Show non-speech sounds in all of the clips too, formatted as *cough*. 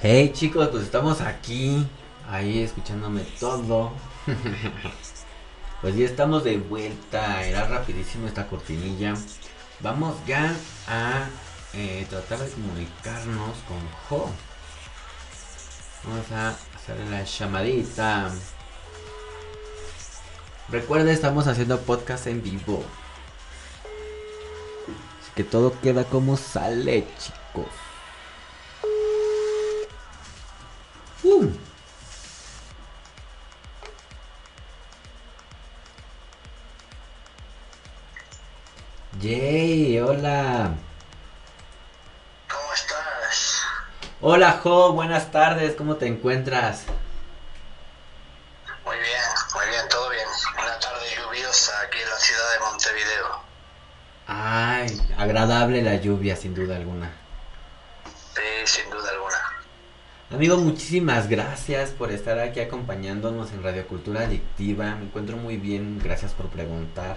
Hey chicos, pues estamos aquí, ahí escuchándome todo. pues ya estamos de vuelta, era rapidísimo esta cortinilla. Vamos ya a eh, tratar de comunicarnos con Jo. Vamos a hacer la llamadita. Recuerda, estamos haciendo podcast en vivo. Que todo queda como sale, chicos. Uh. Yay, hola. ¿Cómo estás? Hola, Jo, buenas tardes, ¿cómo te encuentras? Ay, agradable la lluvia, sin duda alguna. Sí, sin duda alguna. Amigo, muchísimas gracias por estar aquí acompañándonos en Radio Cultura Adictiva. Me encuentro muy bien, gracias por preguntar.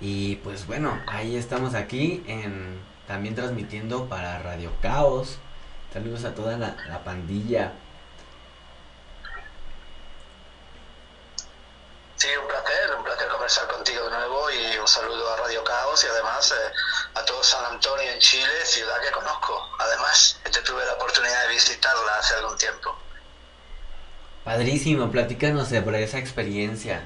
Y pues bueno, ahí estamos aquí en también transmitiendo para Radio Caos. Saludos a toda la, la pandilla. Sí, un placer, un placer conversar contigo de nuevo y un saludo a Radio Caos y además eh, a todo San Antonio en Chile, ciudad que conozco. Además, este tuve la oportunidad de visitarla hace algún tiempo. Padrísimo, platícanos sobre esa experiencia.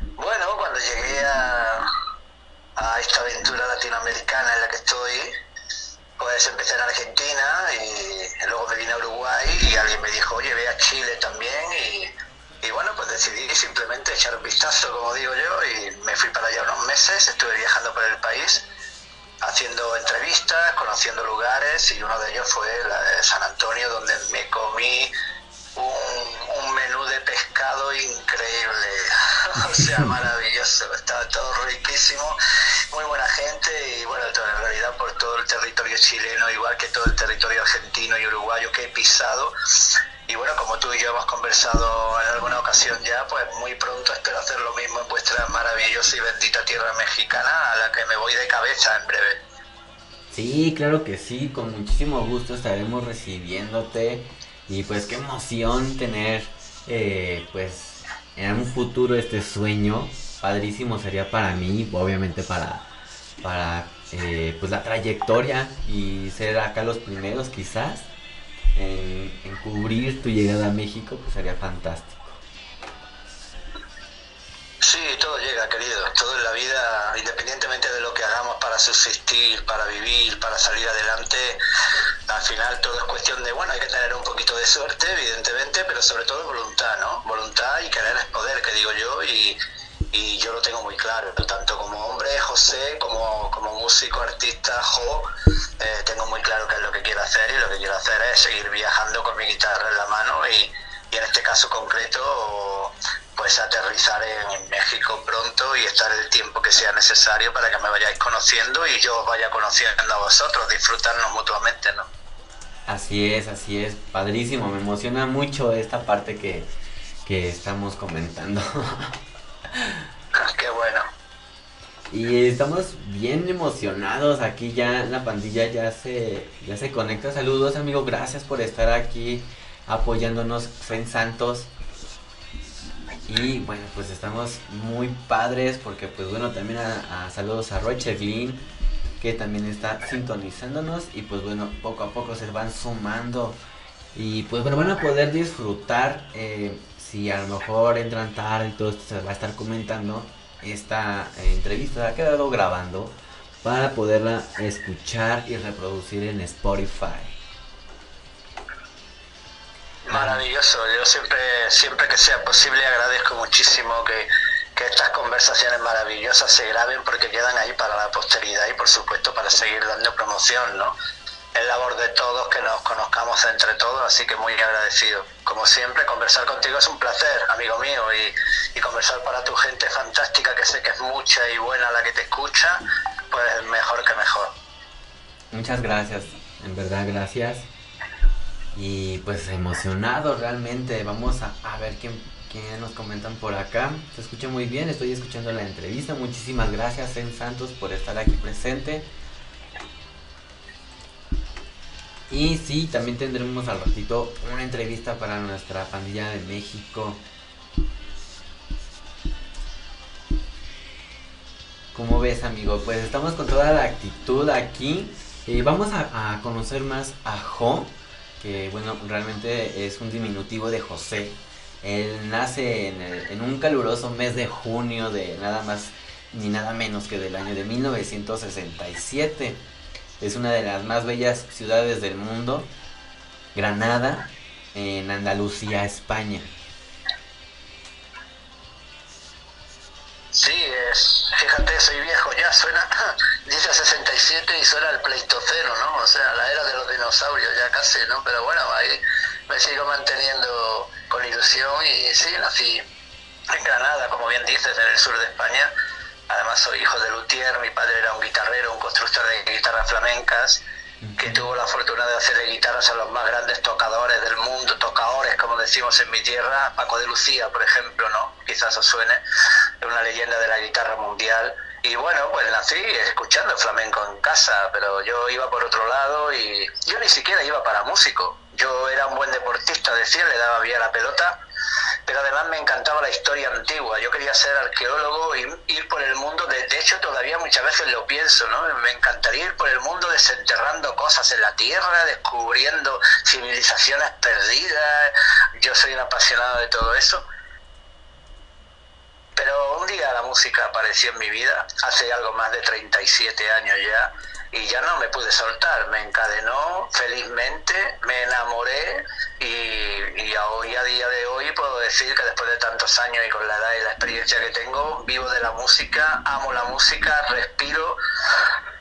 Bueno, cuando llegué a, a esta aventura latinoamericana en la que estoy, pues empecé en Argentina y luego me vine a Uruguay y alguien me dijo, oye, ve a Chile también y, y bueno, pues decidí simplemente echar un vistazo, como digo yo, y me fui para allá unos meses, estuve viajando por el país haciendo entrevistas, conociendo lugares y uno de ellos fue la de San Antonio donde me comí un, un menú de pescado increíble, *laughs* o sea, *laughs* maravilloso, estaba todo riquísimo, muy buena gente y bueno, en realidad por todo el territorio chileno, igual que todo el territorio argentino y uruguayo que he pisado. Y bueno, como tú y yo hemos conversado en alguna ocasión ya, pues muy pronto espero hacer lo mismo en vuestra maravillosa y bendita tierra mexicana, a la que me voy de cabeza en breve. Sí, claro que sí, con muchísimo gusto estaremos recibiéndote. Y pues qué emoción tener eh, pues en un futuro este sueño, padrísimo sería para mí, obviamente para, para eh, pues la trayectoria y ser acá los primeros quizás en, cubrir tu llegada a México, pues sería fantástico. Sí, todo llega, querido. Todo en la vida, independientemente de lo que hagamos para subsistir, para vivir, para salir adelante, al final todo es cuestión de, bueno, hay que tener un poquito de suerte, evidentemente, pero sobre todo voluntad, ¿no? Voluntad y querer es poder, que digo yo, y, y yo lo tengo muy claro. Tanto como José, como, como músico, artista, Jo, eh, tengo muy claro qué es lo que quiero hacer y lo que quiero hacer es seguir viajando con mi guitarra en la mano y, y en este caso concreto pues aterrizar en México pronto y estar el tiempo que sea necesario para que me vayáis conociendo y yo os vaya conociendo a vosotros, disfrutarnos mutuamente, ¿no? Así es, así es, padrísimo, me emociona mucho esta parte que, que estamos comentando. *laughs* Qué bueno. Y estamos bien emocionados aquí ya la pandilla ya se ya se conecta. Saludos, amigo, gracias por estar aquí apoyándonos en Santos. Y bueno, pues estamos muy padres porque pues bueno, también a, saludos a Roy Chevlin que también está sintonizándonos y pues bueno, poco a poco se van sumando y pues bueno, van a poder disfrutar eh, si a lo mejor entran tarde y todo esto se va a estar comentando esta eh, entrevista ha quedado grabando para poderla escuchar y reproducir en Spotify. Maravilloso, yo siempre, siempre que sea posible agradezco muchísimo que, que estas conversaciones maravillosas se graben porque quedan ahí para la posteridad y por supuesto para seguir dando promoción, ¿no? Es labor de todos que nos conozcamos entre todos, así que muy agradecido. Como siempre, conversar contigo es un placer, amigo mío, y, conversar para tu gente fantástica, que sé que es mucha y buena la que te escucha, pues mejor que mejor. Muchas gracias, en verdad gracias. Y pues emocionado realmente. Vamos a, a ver quién, quién nos comentan por acá. Se escucha muy bien, estoy escuchando la entrevista. Muchísimas gracias en Santos por estar aquí presente. Y sí, también tendremos al ratito una entrevista para nuestra pandilla de México. ¿Cómo ves, amigo? Pues estamos con toda la actitud aquí. Y vamos a, conocer más a Jo, que bueno, realmente es un diminutivo de José. Él nace en, en un caluroso mes de junio de nada más ni nada menos que del año de 1967 es una de las más bellas ciudades del mundo, Granada, en Andalucía, España. Sí, es, fíjate, soy viejo ya, suena, *laughs* dice 67 y suena el pleistoceno, ¿no? O sea, la era de los dinosaurios ya casi, ¿no? Pero bueno, ahí me sigo manteniendo con ilusión y sí, nací en Granada, como bien dices, en el sur de España, Además soy hijo de luthier, mi padre era un guitarrero, un constructor de guitarras flamencas, que tuvo la fortuna de hacerle guitarras a los más grandes tocadores del mundo, tocadores, como decimos en mi tierra, Paco de Lucía, por ejemplo, ¿no? Quizás os suene, es una leyenda de la guitarra mundial. Y bueno, pues nací escuchando flamenco en casa, pero yo iba por otro lado y yo ni siquiera iba para músico. Yo era un buen deportista, decía, le daba bien la pelota, pero además me encantaba la historia antigua. Yo quería ser arqueólogo y ir por el mundo, de, hecho todavía muchas veces lo pienso, ¿no? Me encantaría ir por el mundo desenterrando cosas en la tierra, descubriendo civilizaciones perdidas. Yo soy un apasionado de todo eso. Pero un día la música apareció en mi vida, hace algo más de 37 años ya, y ya no me pude soltar, me encadenó felizmente, me enamoré y, hoy a día de hoy puedo decir que después de tantos años y con la edad y la experiencia que tengo, vivo de la música, amo la música, respiro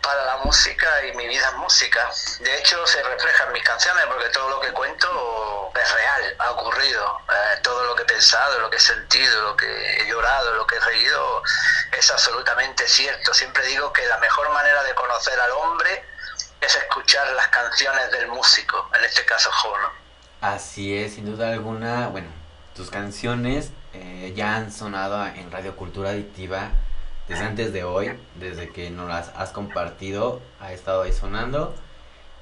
para la música y mi vida es música. De hecho se refleja en mis canciones porque todo lo que cuento es real, ha ocurrido, eh, todo lo que he pensado, lo que he sentido, lo que he llorado, lo que he reído es absolutamente cierto. Siempre digo que la mejor manera de conocer al hombre es escuchar las canciones del músico, en este caso Jono. Así es, sin duda alguna, bueno, tus canciones eh, ya han sonado en Radio Cultura Adictiva desde antes de hoy, desde que nos las has compartido, ha estado ahí sonando.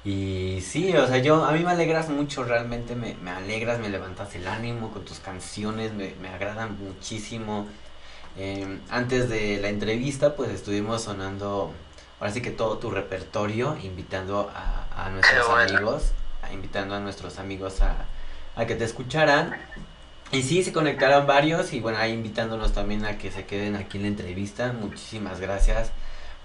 Y sí, o sea, yo, a mí me alegras mucho, realmente me, me alegras, me levantas el ánimo con tus canciones, me, me agradan muchísimo. Em, antes de la entrevista, pues estuvimos sonando, ahora sí que todo tu repertorio, invitando a, a nuestros amigos, invitando a nuestros amigos a, a que te escucharan. Y sí, se conectaron varios y bueno, ahí invitándonos también a que se queden aquí en la entrevista. Muchísimas gracias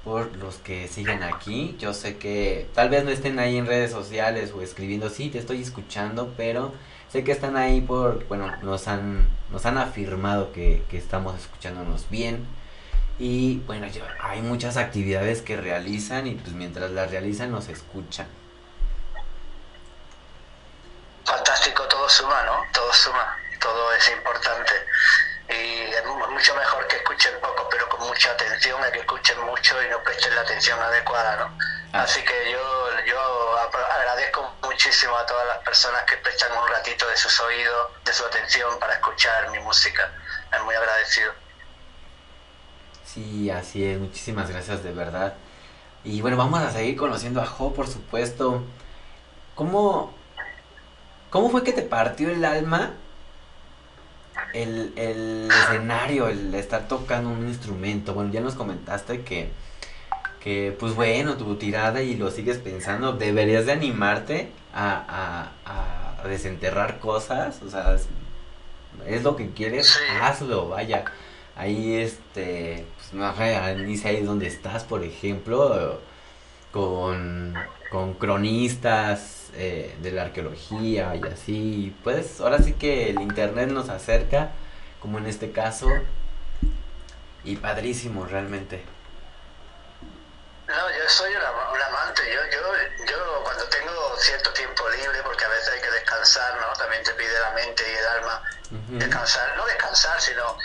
por los que siguen aquí. Yo sé que tal vez no estén ahí en redes sociales o escribiendo, sí, te estoy escuchando, pero sé que están ahí por, bueno, nos han, nos han afirmado que, que estamos escuchándonos bien. Y bueno, hay muchas actividades que realizan y pues mientras las realizan nos escuchan. Fantástico, todo suma, ¿no? Todo suma todo es importante. Y es mucho mejor que escuchen poco, pero con mucha atención, a que escuchen mucho y no presten la atención adecuada, ¿no? Ah. Así que yo, yo agradezco muchísimo a todas las personas que prestan un ratito de sus oídos, de su atención para escuchar mi música. Es muy agradecido. Sí, así es. Muchísimas gracias de verdad. Y bueno, vamos a seguir conociendo a Jo, por supuesto. ¿Cómo, cómo fue que te partió el alma el, el escenario, el estar tocando un instrumento. Bueno, ya nos comentaste que, que pues bueno, tu tirada y lo sigues pensando, deberías de animarte a, a, a desenterrar cosas, o sea, es, lo que quieres, hazlo, vaya. Ahí, este, pues no sé, ahí donde estás, por ejemplo, con, con cronistas, eh, de la arqueología y así. Pues ahora sí que el internet nos acerca, como en este caso, y padrísimo realmente. No, yo soy un amante, yo, yo, yo cuando tengo cierto tiempo libre, porque a veces hay que descansar, ¿no? También te pide la mente y el alma descansar, no descansar, sino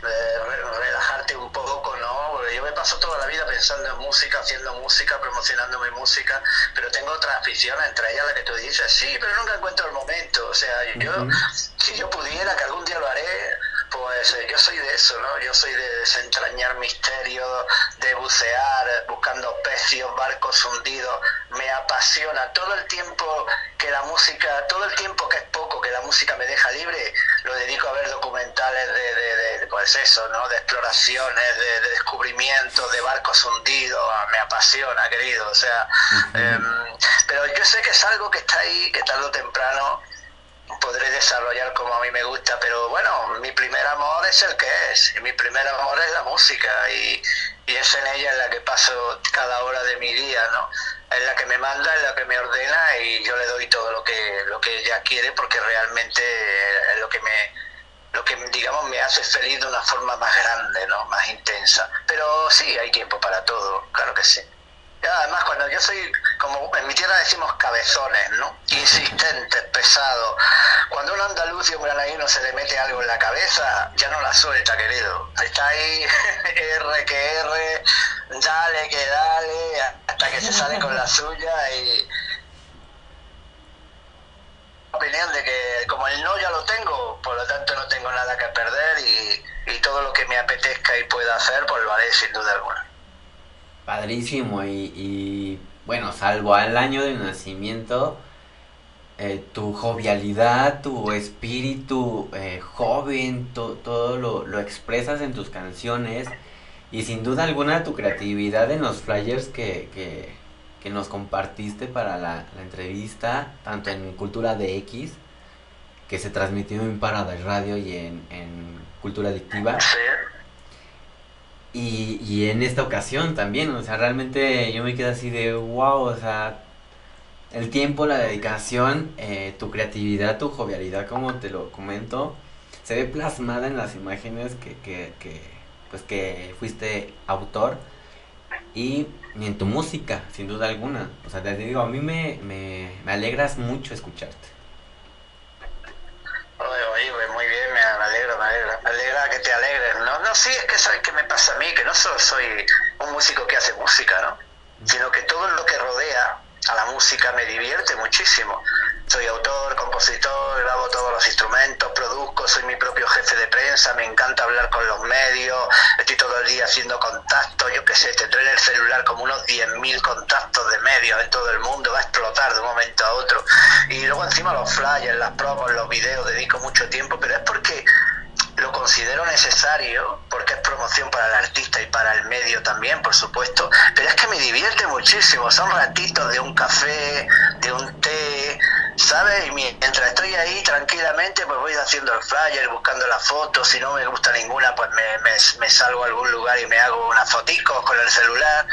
relajarte un poco, ¿no? Yo me paso toda la vida pensando en música, haciendo música, promocionando mi música, pero tengo otras aficiones, entre ellas la que tú dices, sí, pero nunca encuentro el momento. O sea, yo, si yo pudiera, que algún día lo haré, Pues eh, yo soy de eso, ¿no? Yo soy de desentrañar misterios, de bucear, buscando pecios, barcos hundidos. Me apasiona todo el tiempo que la música, todo el tiempo que es poco que la música me deja libre, lo dedico a ver documentales de, pues eso, ¿no? De exploraciones, de, descubrimientos, de barcos hundidos. Ah, me apasiona, querido. O sea, em, pero yo sé que es algo que está ahí, que tarde o temprano podré desarrollar como a mí me gusta, pero bueno, mi primer amor es el que es, y mi primer amor es la música, y, y es en ella en la que paso cada hora de mi día, ¿no? Es la que me manda, es la que me ordena, y yo le doy todo lo que, lo que ella quiere, porque realmente es lo que me, lo que digamos me hace feliz de una forma más grande, ¿no? Más intensa. Pero sí, hay tiempo para todo, claro que sí además, cuando yo soy, como en mi tierra decimos cabezones, ¿no? Insistentes, pesados. Cuando un andaluz y un granadino se le mete algo en la cabeza, ya no la suelta, querido. Está ahí, *laughs* R que R, dale que dale, hasta que se sale con la suya y opinión de que como el no ya lo tengo, por lo tanto no tengo nada que perder y, y todo lo que me apetezca y pueda hacer, pues lo haré sin duda alguna. Padrísimo y, bueno, salvo al año de nacimiento, eh, tu jovialidad, tu espíritu eh, joven, todo lo, lo, expresas en tus canciones y sin duda alguna tu creatividad en los flyers que, que, que nos compartiste para la, entrevista, tanto en Cultura DX, que se transmitió en Parada Radio y en, en Cultura Adictiva. Y, y en esta ocasión también, o sea, realmente yo me quedo así de wow, o sea, el tiempo, la dedicación, eh, tu creatividad, tu jovialidad, como te lo comento, se ve plasmada en las imágenes que, que, que pues que fuiste autor y, en tu música, sin duda alguna. O sea, te digo, a mí me, me, me alegras mucho escucharte. Alegra, me alegra, me alegra que te alegres, ¿no? No, sí, es que sabes qué me pasa a mí, que no solo soy un músico que hace música, ¿no? Sino que todo lo que rodea a la música me divierte muchísimo. Soy autor, compositor, grabo todos los instrumentos, produzco, soy mi propio jefe de prensa, me encanta hablar con los medios, estoy todo el día haciendo contactos, yo qué sé, tendré en el celular como unos 10.000 contactos de medios en todo el mundo, va a explotar de un momento a otro. Y luego encima los flyers, las promos, los videos, dedico mucho tiempo, pero es porque lo considero necesario porque es promoción para el artista y para el medio también, por supuesto, pero es que me divierte muchísimo, son ratitos de un café, de un té, ¿sabes? Y mientras estoy ahí tranquilamente, pues voy haciendo el flyer, buscando las fotos, si no me gusta ninguna, pues me, me, me salgo a algún lugar y me hago unas foticos con el celular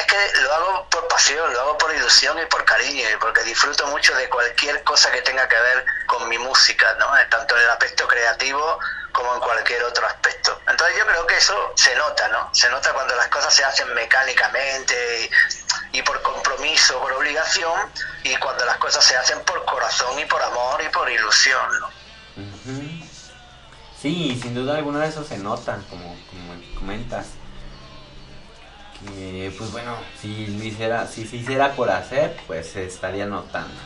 es que lo hago por pasión, lo hago por ilusión y por cariño, porque disfruto mucho de cualquier cosa que tenga que ver con mi música, ¿no? Eh, tanto en el aspecto creativo como en cualquier otro aspecto. Entonces yo creo que eso se nota, ¿no? Se nota cuando las cosas se hacen mecánicamente y, por compromiso, por obligación, y cuando las cosas se hacen por corazón y por amor y por ilusión, ¿no? Sí, sin duda alguna eso se nota, como, como comentas pues bueno, si lo hiciera, si se hiciera por hacer, pues se estaría notando.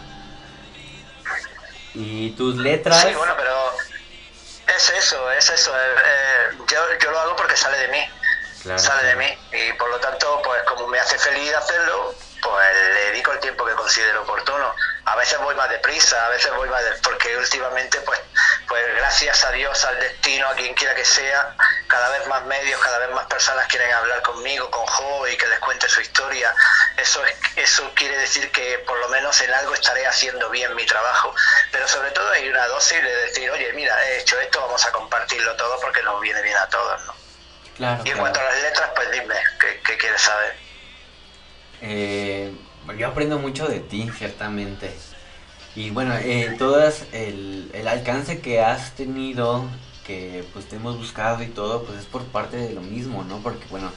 Y tus letras. Sí, bueno, pero es eso, es eso. Eh, eh, yo, yo lo hago porque sale de mí. sale de mí. Y por lo tanto, pues como me hace feliz hacerlo, pues le dedico el tiempo que considero oportuno. A veces voy más deprisa, a veces voy más de, porque últimamente pues pues gracias a Dios, al destino, a quien quiera que sea, cada vez más medios, cada vez más personas quieren hablar conmigo, con Jo y que les cuente su historia. Eso es, eso quiere decir que por lo menos en algo estaré haciendo bien mi trabajo. Pero sobre todo hay una dosis de decir, oye, mira, he hecho esto, vamos a compartirlo todo porque nos viene bien a todos, ¿no? y en cuanto a las letras, pues dime, ¿qué, quieres saber? Eh, yo aprendo mucho de ti, ciertamente. Y bueno, eh, todas el, el alcance que has tenido, que pues te hemos buscado y todo, pues es por parte de lo mismo, ¿no? Porque bueno,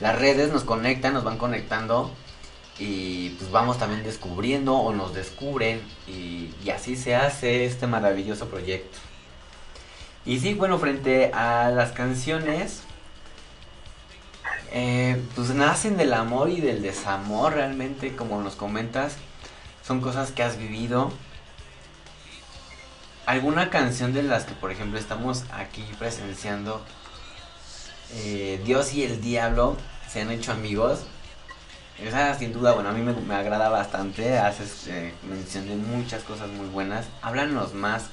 las redes nos conectan, nos van conectando y pues vamos también descubriendo o nos descubren y, y así se hace este maravilloso proyecto. Y sí, bueno, frente a las canciones, eh, pues nacen del amor y del desamor realmente, como nos comentas son cosas que has vivido. ¿Alguna canción de las que, por ejemplo, estamos aquí presenciando? eh, Dios y el diablo se han hecho amigos. Esa sin duda, bueno, a mí me, agrada bastante. Haces eh, mención de muchas cosas muy buenas. Háblanos más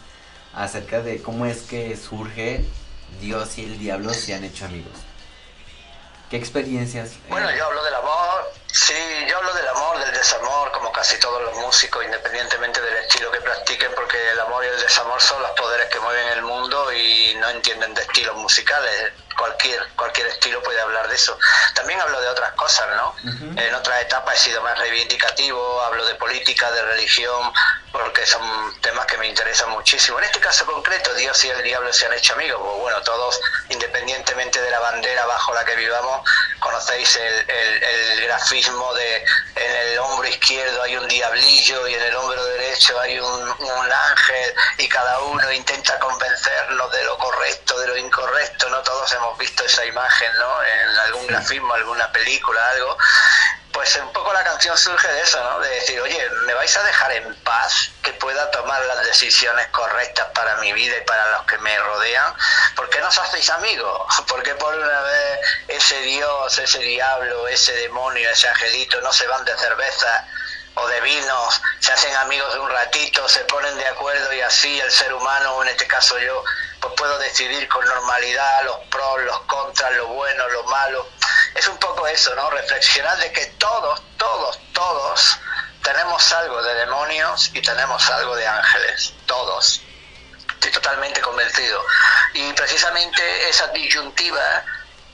acerca de cómo es que surge Dios y el diablo se han hecho amigos. ¿Qué experiencias? Bueno, yo hablo del amor, sí, yo hablo del amor, del desamor, como casi todos los músicos, independientemente del estilo que practiquen, porque el amor y el desamor son los poderes que mueven el mundo y no entienden de estilos musicales. Cualquier, cualquier estilo puede hablar de eso. También hablo de otras cosas, ¿no? Ujú. En otras etapas he sido más reivindicativo, hablo de política, de religión, porque son temas que me interesan muchísimo. En este caso concreto, Dios y el diablo se han hecho amigos. Pues bueno, todos, independientemente de la bandera bajo la que vivamos, conocéis el, el- el grafismo de en el hombro izquierdo hay un diablillo y en el hombro derecho hay un, un ángel y cada uno intenta convencernos de lo correcto, de lo incorrecto, ¿no? Todos hemos visto esa imagen, ¿no? En algún grafismo, alguna película, algo. Pues un poco la canción surge de eso, ¿no? De decir, oye, ¿me vais a dejar en paz que pueda tomar las decisiones correctas para mi vida y para los que me rodean? ¿Por qué no os hacéis amigos? *laughs* ¿Por qué por una vez ese Dios, ese diablo, ese demonio, ese angelito no se van de cerveza o de vinos, se hacen amigos de un ratito, se ponen de acuerdo y así el ser humano, o en este caso yo, pues puedo decidir con normalidad los pros, los contras, lo bueno, lo malo. Es un poco eso, ¿no? Reflexionar de que todos, todos, todos tenemos algo de demonios y tenemos algo de ángeles, todos. Estoy totalmente convencido. Y precisamente esa disyuntiva,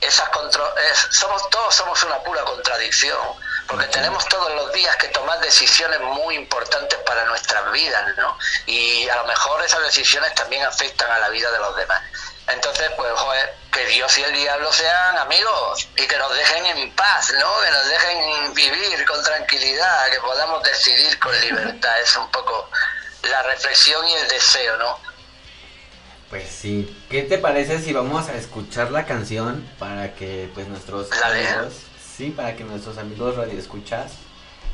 esas contro- es- somos todos somos una pura contradicción, porque tenemos todos los días que tomar decisiones muy importantes para nuestras vidas, ¿no? Y a lo mejor esas decisiones también afectan a la vida de los demás. Entonces, pues, joder, que Dios y el diablo sean amigos y que nos dejen en paz, ¿no? Que nos dejen vivir con tranquilidad, que podamos decidir con libertad. Es un poco la reflexión y el deseo, ¿no? Pues sí. ¿Qué te parece si vamos a escuchar la canción para que pues nuestros amigos, sí, para que nuestros amigos radioescuchas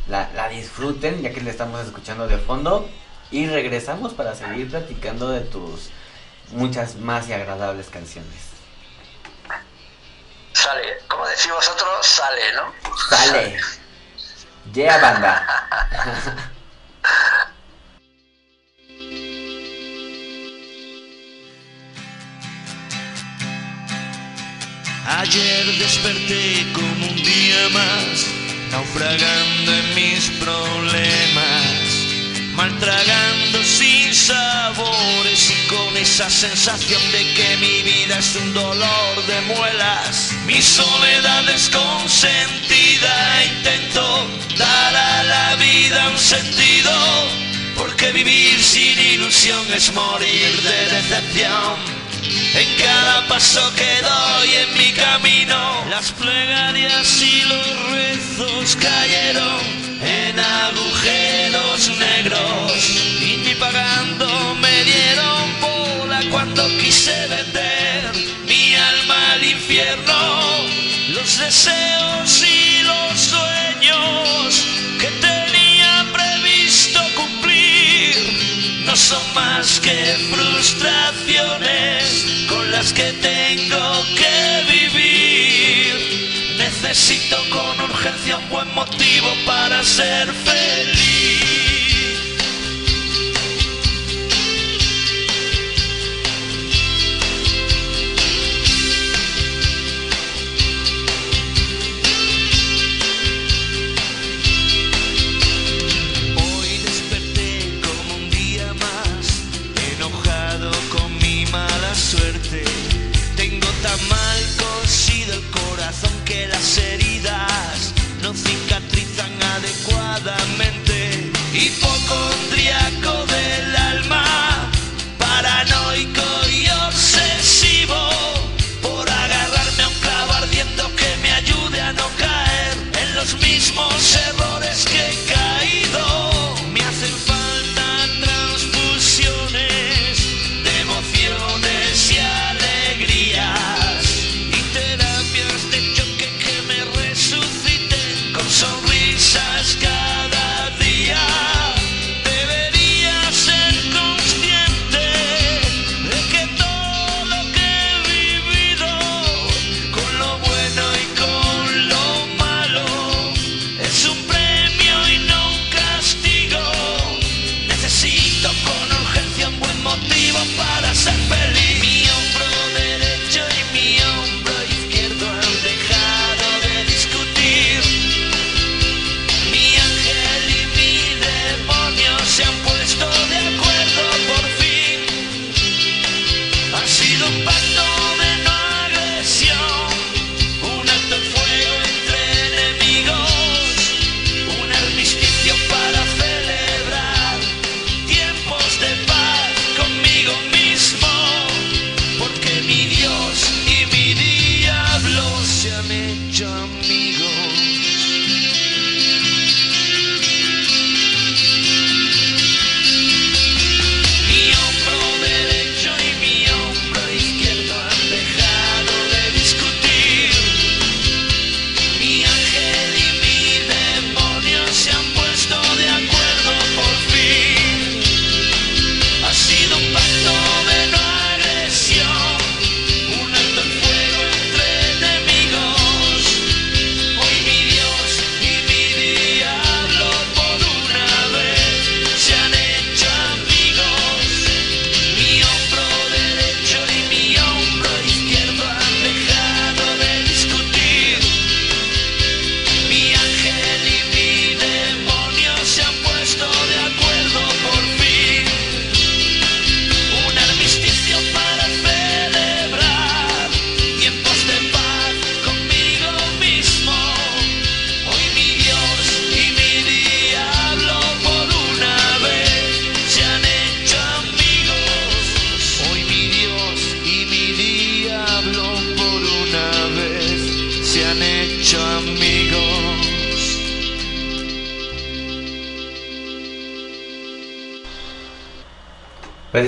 la, la disfruten ya que la estamos escuchando de fondo y regresamos para seguir platicando de tus muchas más y agradables canciones. Sale, como decís vosotros, sale, ¿no? Sale. *laughs* Yeah, banda. *laughs* Ayer desperté como un día más, naufragando en mis problemas, maltragando sin sabores y con esa sensación de que mi vida es un dolor de muelas. Mi soledad es consentida, intento dar a la vida un sentido, porque vivir sin ilusión es morir de decepción. En cada paso que doy en mi camino, las plegarias y los rezos cayeron en agujeros negros. Y ni pagando me dieron bola cuando quise vender mi alma al infierno. Los deseos y los sueños que tenía previsto cumplir no son más que frustraciones las que tengo que vivir. Necesito con urgencia un buen motivo para ser feliz.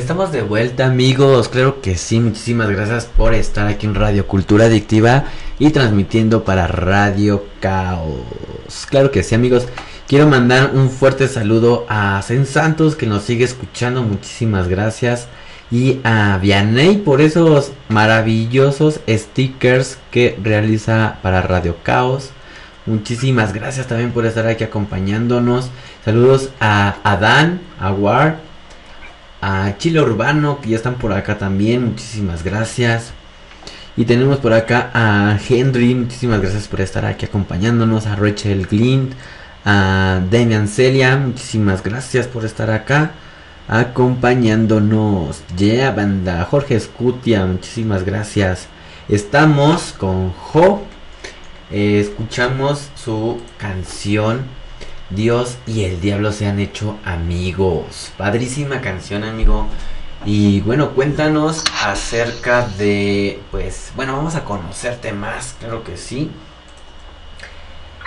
Estamos de vuelta amigos, creo que sí, muchísimas gracias por estar aquí en Radio Cultura Adictiva y transmitiendo para Radio Caos. Claro que sí amigos, quiero mandar un fuerte saludo a Zen Santos que nos sigue escuchando, muchísimas gracias. Y a Vianey por esos maravillosos stickers que realiza para Radio Caos. Muchísimas gracias también por estar aquí acompañándonos. Saludos a Adán, a Ward, a Chile Urbano, que ya están por acá también. Muchísimas gracias. Y tenemos por acá a Henry. Muchísimas gracias por estar aquí acompañándonos. A Rachel Glint. A Damian Celia. Muchísimas gracias por estar acá. Acompañándonos. Ya banda. Jorge Scutia. Muchísimas gracias. Estamos con Jo. Eh, escuchamos su canción Dios y el diablo se han hecho amigos. Padrísima canción, amigo. Y bueno, cuéntanos acerca de, pues, bueno, vamos a conocerte más, claro que sí.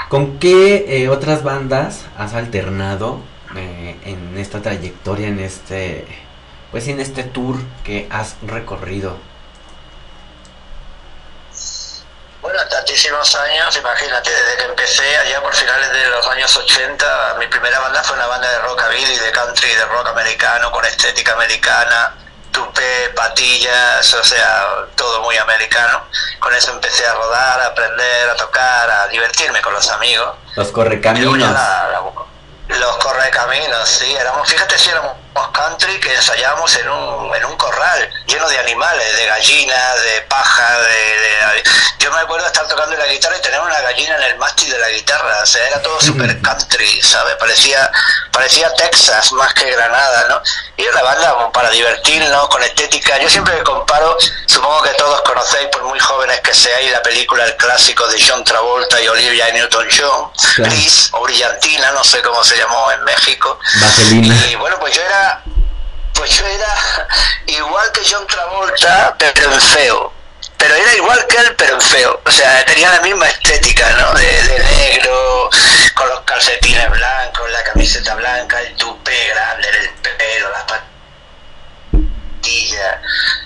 ¿Con qué eh, otras bandas has alternado eh, en esta trayectoria, en este, pues, en este tour que has recorrido? Bueno, tantísimos años, imagínate, desde que empecé allá por finales de los años 80, mi primera banda fue una banda de rockabilly, de country, de rock americano, con estética americana, tupé, patillas, o sea, todo muy americano. Con eso empecé a rodar, a aprender, a tocar, a divertirme con los amigos. Los correcaminos. los correcaminos, sí, éramos, fíjate si éramos country que ensayábamos en un, en un corral lleno de animales, de gallinas, de paja, de, Yo me acuerdo estar tocando la guitarra y tener una gallina en el mástil de la guitarra, o sea, era todo super country, ¿sabes? Parecía, parecía Texas más que Granada, ¿no? Y una banda para divertirnos, con estética. Yo siempre me comparo, supongo que todos conocéis, por muy jóvenes que seáis, la película, el clásico de John Travolta y Olivia Newton-John, Gris o Brillantina, no sé cómo se llamó en México. Y bueno, pues yo era pues yo era igual que John Travolta, pero en feo. Pero era igual que él, pero en feo. O sea, tenía la misma estética, ¿no? De, negro, con los calcetines blancos, la camiseta blanca, el tupé grande, el pelo, las patas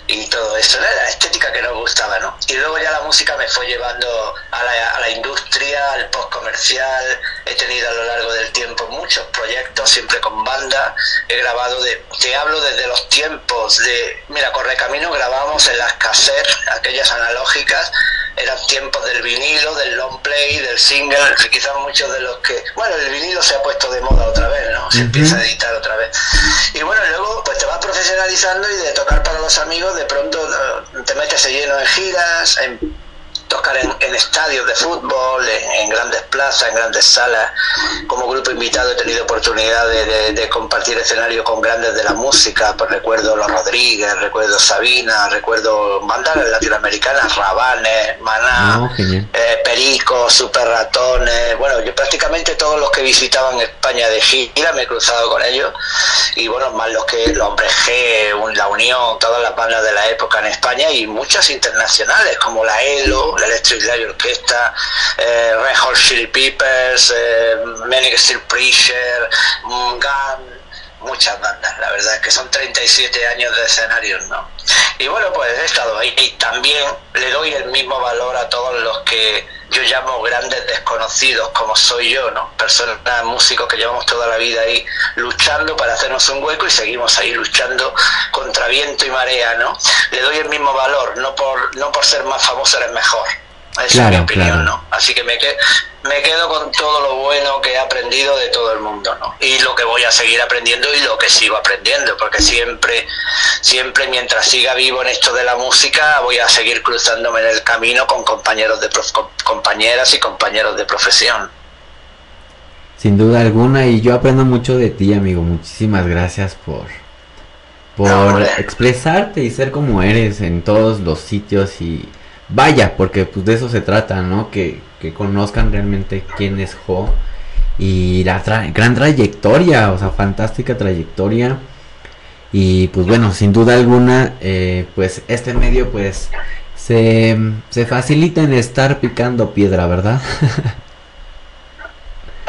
y todo eso, era la estética que nos gustaba, ¿no? Y luego ya la música me fue llevando a la, a la industria, al post comercial, he tenido a lo largo del tiempo muchos proyectos, siempre con banda, he grabado, de, te hablo desde los tiempos de, mira, Correcamino grabamos en las cassettes, aquellas analógicas, eran tiempos del vinilo, del long play, del single, quizás muchos de los que, bueno, el vinilo se ha puesto de moda otra vez, ¿no? Se empieza a editar otra vez. Y bueno, luego pues te vas profesionalizando y de tocar para los amigos, de pronto eh, te metes lleno en giras, en tocar en, estadios de fútbol, en, grandes plazas, en grandes salas. Como grupo invitado he tenido oportunidad de, compartir escenario con grandes de la música, pues recuerdo Los Rodríguez, recuerdo Sabina, recuerdo bandas latinoamericanas, Rabanes, Maná, eh, Perico, Super Ratones, bueno, yo prácticamente todos los que visitaban España de gira me he cruzado con ellos. Y bueno, más los que los Hombres G, La Unión, todas las bandas de la época en España y muchas internacionales como la ELO, Electric Light Orquesta, eh, Red Hot Chili Peppers, eh, Manic Steel Preacher, Gun, muchas bandas, la verdad es que son 37 años de escenarios, ¿no? Y bueno, pues he estado ahí y también le doy el mismo valor a todos los que yo llamo grandes desconocidos, como soy yo, ¿no? Personas, músicos que llevamos toda la vida ahí luchando para hacernos un hueco y seguimos ahí luchando contra viento y marea, ¿no? Le doy el mismo valor, no por, no por ser más famoso eres mejor. Esa es mi opinión, ¿no? Así que me, me quedo con todo lo bueno que he aprendido de todo el mundo, ¿no? Y lo que voy a seguir aprendiendo y lo que sigo aprendiendo, porque siempre, siempre mientras siga vivo en esto de la música, voy a seguir cruzándome en el camino con compañeros de compañeras y compañeros de profesión. Sin duda alguna, y yo aprendo mucho de ti, amigo. Muchísimas gracias por, por expresarte y ser como eres en todos los sitios y vaya, porque pues de eso se trata, ¿no? Que, conozcan realmente quién es Jo y la gran trayectoria, o sea, fantástica trayectoria. Y pues bueno, sin duda alguna, eh, pues este medio pues se, se facilita en estar picando piedra, ¿verdad? *laughs*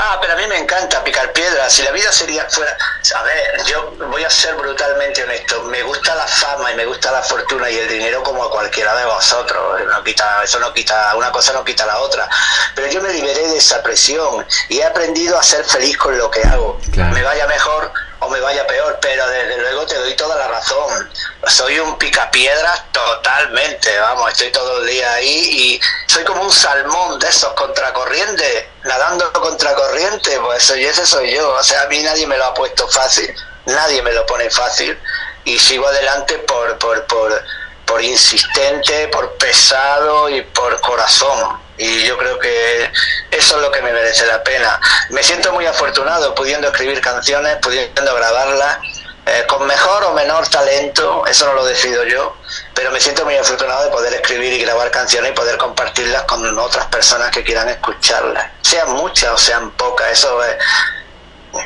Ah, pero a mí me encanta picar piedras. Si la vida sería fuera. A ver, yo voy a ser brutalmente honesto. Me gusta la fama y me gusta la fortuna y el dinero como a cualquiera de vosotros. No quita, eso no quita, una cosa no quita la otra. Pero yo me liberé de esa presión y he aprendido a ser feliz con lo que hago. Me vaya mejor o me vaya peor, pero desde luego te doy toda la razón. Soy un picapiedras totalmente, vamos, estoy todo el día ahí y soy como un salmón de esos contracorrientes, nadando contracorriente, pues soy ese soy yo. O sea, a mí nadie me lo ha puesto fácil, nadie me lo pone fácil y sigo adelante por, por, por, por insistente, por pesado y por corazón y yo creo que eso es lo que me merece la pena. Me siento muy afortunado pudiendo escribir canciones, pudiendo grabarlas, eh, con mejor o menor talento, eso no lo decido yo, pero me siento muy afortunado de poder escribir y grabar canciones y poder compartirlas con otras personas que quieran escucharlas, sean muchas o sean pocas, eso es,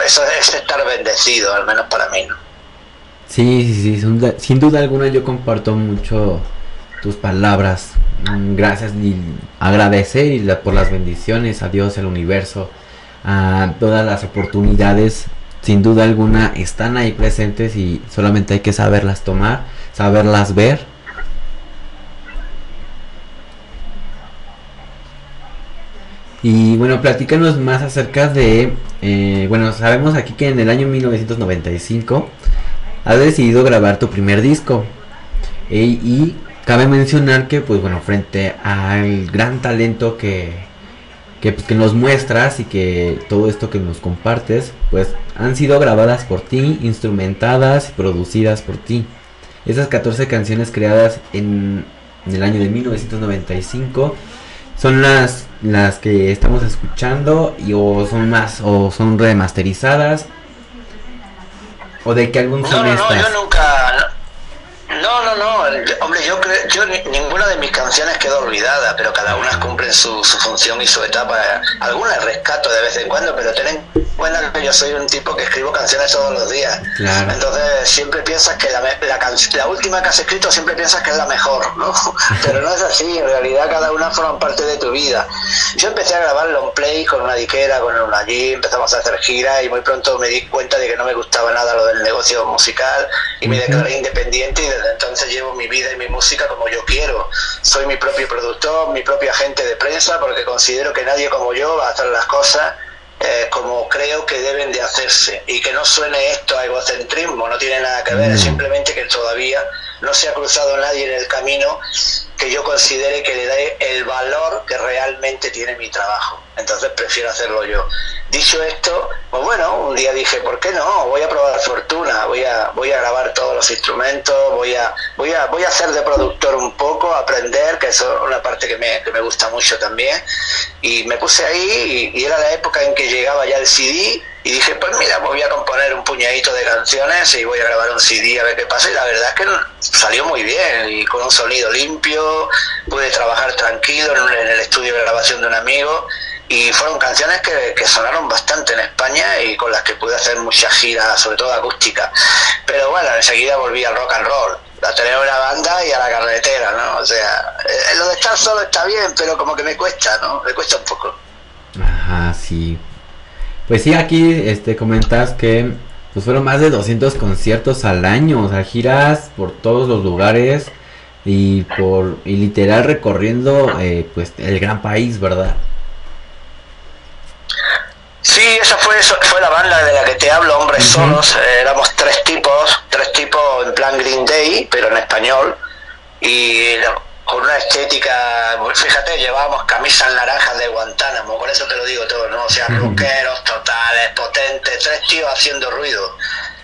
eso es estar bendecido, al menos para mí. ¿no? Sí, sí, sí, sin duda alguna yo comparto mucho tus palabras Mm, gracias y agradecer y por las bendiciones a Dios, al universo, a todas las oportunidades, sin duda alguna están ahí presentes y solamente hay que saberlas tomar, saberlas ver. Y bueno, platícanos más acerca de, eh, bueno, sabemos aquí que en el año 1995 has decidido grabar tu primer disco. y Cabe mencionar que, pues bueno, frente al gran talento que, que, pues, nos muestras y que todo esto que nos compartes, pues han sido grabadas por ti, instrumentadas y producidas por ti. Esas 14 canciones creadas en, el año de 1995 son las, las que estamos escuchando y o son más o son remasterizadas o de que algún son no, yo nunca no. Hombre, yo creo, yo ninguna de mis canciones quedó olvidada, pero cada una cumple su, su función y su etapa. Algunas rescato de vez en cuando, pero ten en cuenta que yo soy un tipo que escribo canciones todos los días. Entonces siempre piensas que la, la, última que has escrito siempre piensas que es la mejor, ¿no? *laughs* Pero no es así. En realidad cada una forma parte de tu vida. Yo empecé a grabar long play con una diquera, con una allí, empezamos a hacer giras y muy pronto me di cuenta de que no me gustaba nada lo del negocio musical y me declaré independiente y desde entonces llevo mi vida y mi música como yo quiero. Soy mi propio productor, mi propio agente de prensa, porque considero que nadie como yo va a hacer las cosas eh, como creo que deben de hacerse. Y que no suene esto a egocentrismo, no tiene nada que ver, es simplemente que todavía no se ha cruzado nadie en el camino que yo considere que le dé el valor que realmente tiene mi trabajo. Entonces prefiero hacerlo yo. Dicho esto, pues bueno, un día dije, ¿por qué no? Voy a probar fortuna, voy a, voy a grabar todos los instrumentos, voy a, voy a, voy a hacer de productor un poco, aprender, que eso es una parte que me, que me gusta mucho también. Y me puse ahí y, y era la época en que llegaba ya el CD y dije, pues mira, voy a componer un puñadito de canciones y voy a grabar un CD a ver qué pasa. Y la verdad es que salió muy bien y con un sonido limpio, pude trabajar tranquilo en el estudio de grabación de un amigo y fueron canciones que, que, sonaron bastante en España y con las que pude hacer muchas giras, sobre todo acústica. Pero bueno, enseguida volví al rock and roll, a tener una banda y a la carretera, ¿no? O sea, eh, lo de estar solo está bien, pero como que me cuesta, ¿no? Me cuesta un poco. Ajá, sí. Pues sí, aquí este comentas que pues fueron más de 200 conciertos al año, o sea, giras por todos los lugares y por y literal recorriendo eh, pues el gran país, ¿verdad? Sí, esa fue, fue la banda de la que te hablo, Hombres Solos. Eh, éramos tres tipos, tres tipos en plan Green Day, pero en español. Y con una estética, fíjate, llevábamos camisas naranjas de Guantánamo, por eso te lo digo todo, ¿no? O sea, rockeros totales, potentes, tres tíos haciendo ruido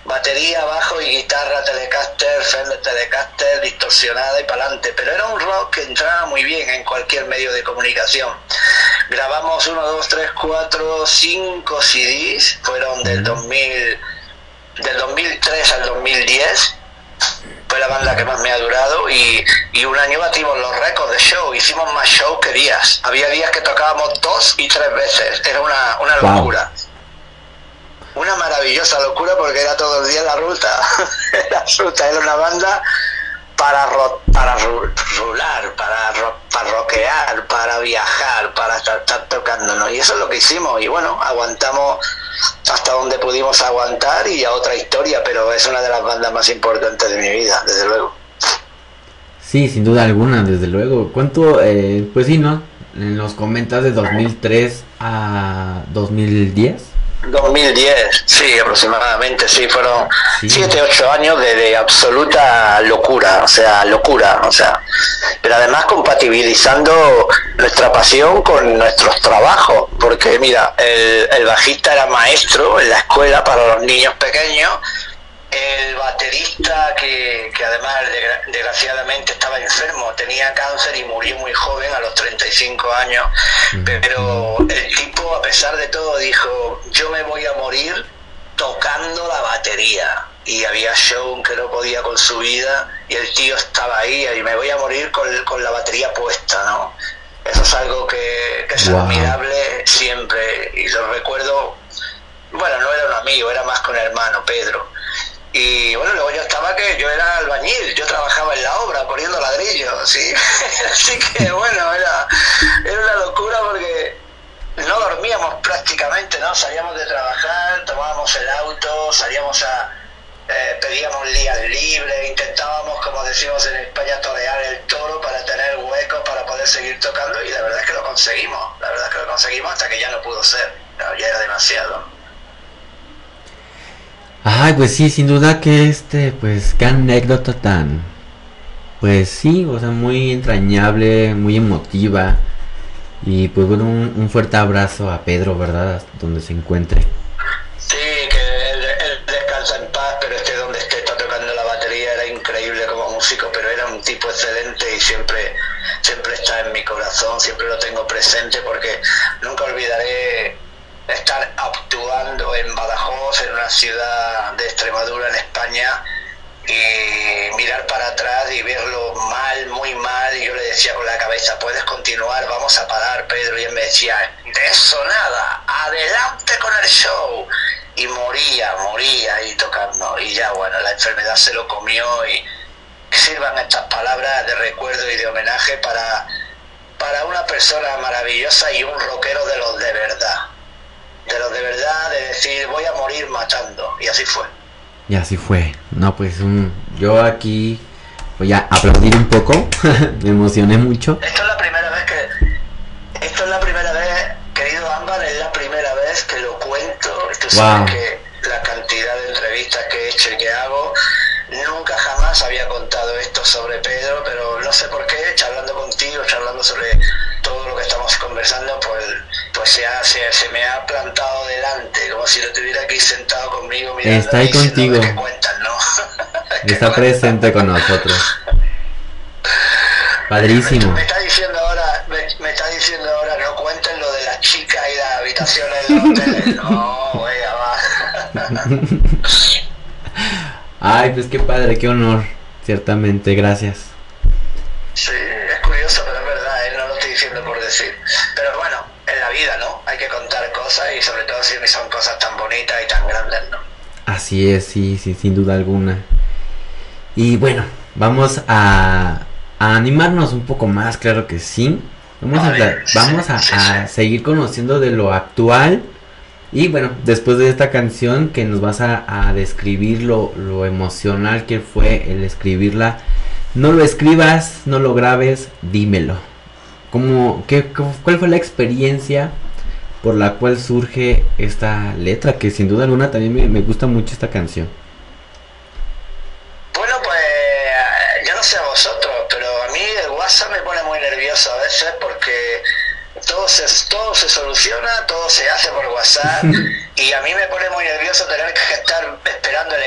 batería, bajo y guitarra Telecaster, Fender Telecaster, distorsionada y para adelante. Pero era un rock que entraba muy bien en cualquier medio de comunicación. Grabamos uno, dos, tres, cuatro, cinco CDs, fueron del 2000, del 2003 al 2010. Fue la banda que más me ha durado y, y un año batimos los récords de show. Hicimos más show que días. Había días que tocábamos dos y tres veces. Era una, una locura una maravillosa locura porque era todo el día la ruta. *laughs* la ruta era una banda para, para rular, para, para rockear, para viajar, para estar, estar tocándonos. Y eso es lo que hicimos. Y bueno, aguantamos hasta donde pudimos aguantar y a otra historia, pero es una de las bandas más importantes de mi vida, desde luego. Sí, sin duda alguna, desde luego. ¿Cuánto? Eh, pues sí, ¿no? Nos comentas de 2003 a 2010. 2010, sí, aproximadamente, sí, fueron 7, 8 años de, absoluta locura, o sea, locura, o sea, pero además compatibilizando nuestra pasión con nuestros trabajos, porque mira, el, el bajista era maestro en la escuela para los niños pequeños, el baterista que, que, además desgraciadamente estaba enfermo, tenía cáncer y murió muy joven a los 35 años, pero el tipo a pesar de todo dijo, yo me voy a morir tocando la batería y había show que no podía con su vida y el tío estaba ahí y me voy a morir con, con la batería puesta, ¿no? Eso es algo que, que es admirable siempre y lo recuerdo, bueno, no era un amigo, era más con el hermano Pedro y bueno, luego yo estaba que yo era albañil, yo trabajaba en la obra poniendo ladrillos, ¿sí? *laughs* Así que bueno, era, era una locura porque no dormíamos prácticamente, ¿no? Salíamos de trabajar, tomábamos el auto, salíamos a... Eh, pedíamos días libres, intentábamos, como decimos en España, torear el toro para tener huecos para poder seguir tocando y la verdad es que lo conseguimos, la verdad es que lo conseguimos hasta que ya no pudo ser, ya era demasiado. Ay, pues sí, sin duda que este, pues qué anécdota tan, pues sí, o sea, muy entrañable, muy emotiva. Y pues bueno, un, fuerte abrazo a Pedro, ¿verdad? donde se encuentre. Sí, que él, descansa en paz, pero esté donde esté, está tocando la batería, era increíble como músico, pero era un tipo excelente y siempre, siempre está en mi corazón, siempre lo tengo presente porque nunca olvidaré estar actuando en Badajoz, en una ciudad de Extremadura, en España, y mirar para atrás y verlo mal, muy mal, y yo le decía con la cabeza, puedes continuar, vamos a parar, Pedro, y él me decía, de eso nada, adelante con el show. Y moría, moría ahí tocando, y ya bueno, la enfermedad se lo comió y sirvan estas palabras de recuerdo y de homenaje para, para una persona maravillosa y un rockero de los de verdad de lo de verdad, de decir voy a morir matando. Y así fue. Y así fue. No, pues un, yo aquí voy a aplaudir un poco. *laughs* Me emocioné mucho. Esto es la primera vez que... Esto es la primera vez, querido Ámbar, es la primera vez que lo cuento. Tú sabes que la cantidad de entrevistas que he hecho y que hago, nunca jamás había contado esto sobre Pedro, pero no sé por qué, charlando contigo, charlando sobre todo lo que estamos conversando, pues, pues se, ha, se, me ha plantado delante, como si lo tuviera aquí sentado conmigo. Mirando está ahí contigo. *laughs* está presente con nosotros. Padrísimo. Me, está diciendo ahora, me, está diciendo ahora, no cuenten lo de las chicas y las habitaciones de hoteles. *laughs* No, wea, va. Ay, pues qué padre, qué honor, ciertamente, gracias. Sí, es curioso, pero es verdad, él no lo estoy diciendo por decir. Pero bueno, en la vida, ¿no? Hay que contar cosas y sobre todo si son cosas tan bonitas y tan grandes, ¿no? Así es, sí, sí, sin duda alguna. Y bueno, vamos a, animarnos un poco más, claro que sí. Vamos a, vamos a, seguir conociendo de lo actual. Y bueno, después de esta canción que nos vas a, describir lo, lo emocional que fue el escribirla no lo escribas, no lo grabes, dímelo. ¿Cómo, qué, ¿Cuál fue la experiencia por la cual surge esta letra? Que sin duda alguna también me, gusta mucho esta canción. Bueno, pues yo no sé a vosotros, pero a mí el WhatsApp me pone muy nervioso a veces porque todo se, todo se soluciona, todo se hace por WhatsApp *laughs* y a mí me pone muy nervioso tener que estar esperando el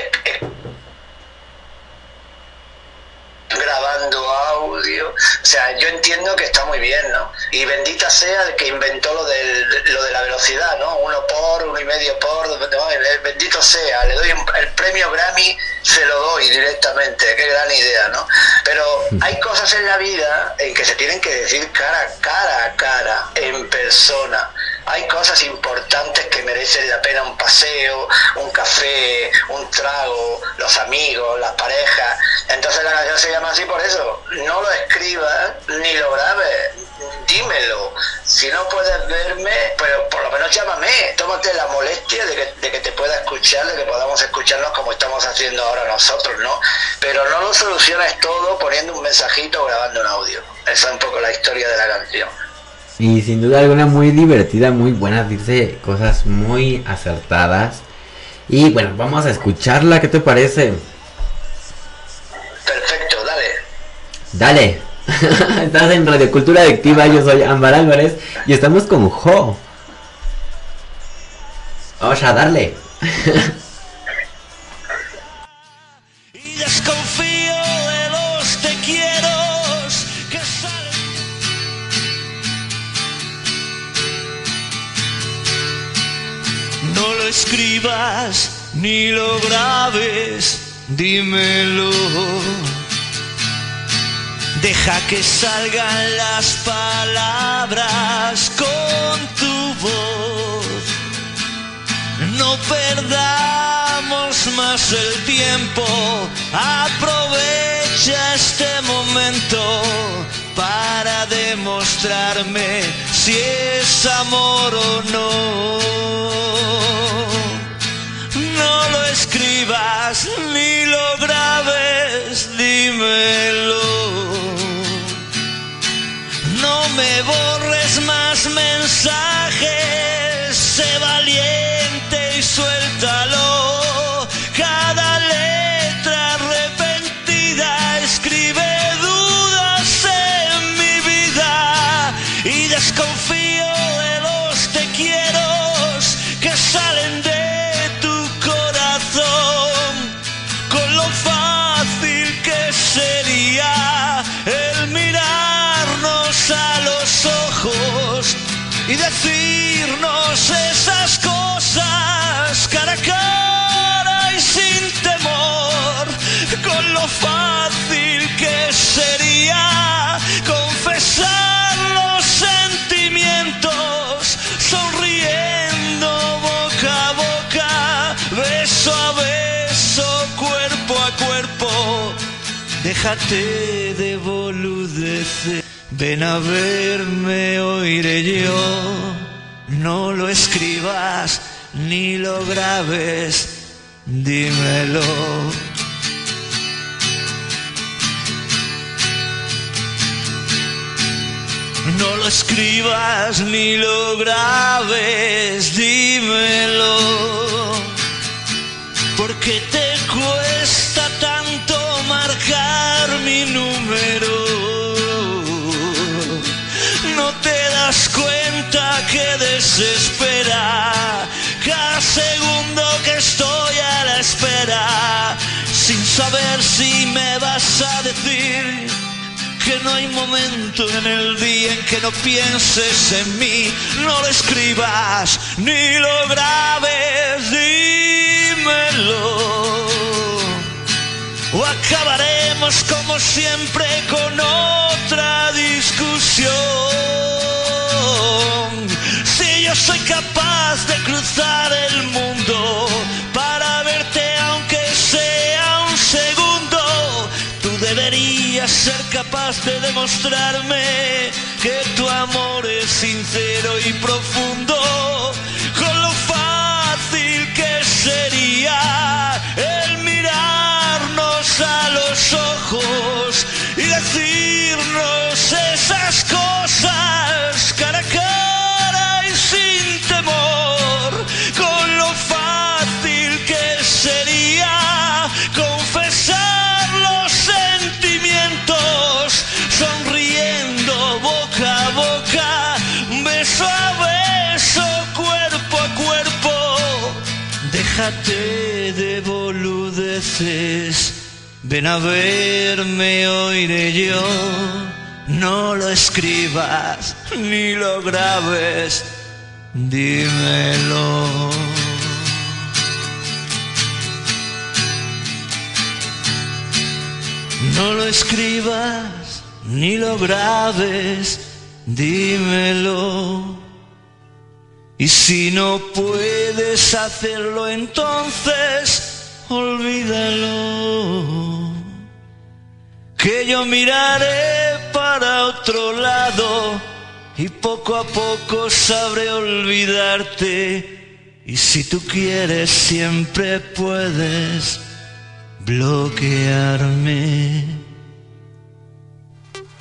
grabando audio. O sea, yo entiendo que está muy bien, ¿no? Y bendita sea el que inventó lo, del, lo de la velocidad, ¿no? Uno por, uno y medio por, bendito sea, le doy el premio Grammy, se lo doy directamente, qué gran idea, ¿no? Pero hay cosas en la vida en que se tienen que decir cara a cara, cara, en persona. Hay cosas importantes que merecen la pena un paseo, un café, un trago, los amigos, las parejas. Entonces la canción se llama así por eso. No lo escribas ni lo grabes, dímelo. Si no puedes verme, pero por lo menos llámame, tómate la molestia de que, de que te pueda escuchar, de que podamos escucharnos como estamos haciendo ahora nosotros, ¿no? Pero no lo soluciones todo poniendo un mensajito o grabando un audio. Esa es un poco la historia de la canción. Y sin duda alguna muy divertida, muy buena, dice cosas muy acertadas. Y bueno, vamos a escucharla, ¿qué te parece? Perfecto, dale. Dale. *laughs* Estás en Radio Cultura Adictiva, yo soy Ámbar Álvarez y estamos con Jo. Vamos a darle. *laughs* Y desconfío escribas ni lo grabes, dímelo. Deja que salgan las palabras con tu voz. No perdamos más el tiempo, aprovecha este momento para demostrarme si es amor o no. Escribas ni lo grabes, dímelo. No me borres más mensajes, sé valiente déjate de boludecer ven a verme oiré yo. No lo escribas ni lo grabes. Dímelo. No lo escribas ni lo grabes, dímelo. Porque te marcar mi número. No te das cuenta que desespera cada segundo que estoy a la espera, sin saber si me vas a decir que no hay momento en el día en que no pienses en mí, no lo escribas ni lo grabes, dímelo. O como siempre con otra discusión. Si yo soy capaz de cruzar el mundo para verte aunque sea un segundo, tú deberías ser capaz de demostrarme que tu amor es sincero y profundo. Ven a verme, oiré yo. No lo escribas ni lo grabes, dímelo. No lo escribas ni lo grabes, dímelo. Y si no puedes hacerlo entonces, olvídalo. Que yo miraré para otro lado y poco a poco sabré olvidarte. Y si tú quieres, siempre puedes bloquearme.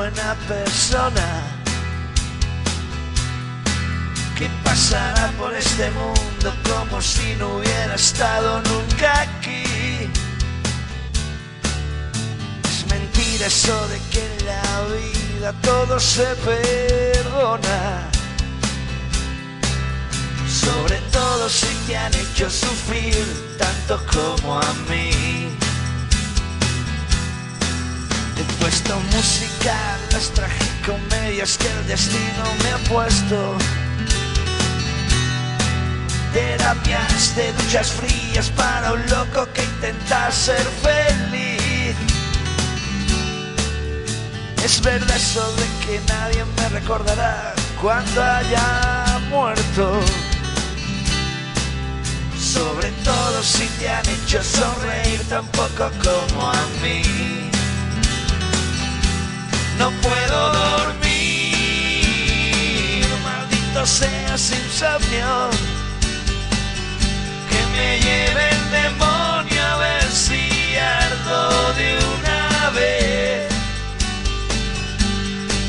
Buena persona que pasará por este mundo como si no hubiera estado nunca aquí. Es mentira eso de que en la vida todo se perdona. Sobre todo si te han hecho sufrir tanto como a mí. He puesto música las tragicomedias que el destino me ha puesto. Terapias de duchas frías para un loco que intenta ser feliz. Es verdad eso de que nadie me recordará cuando haya muerto. Sobre todo si te han hecho sonreír tan poco como a mí no puedo dormir, maldito sea sin insomnio, que me lleve el demonio a ver si ardo de una vez.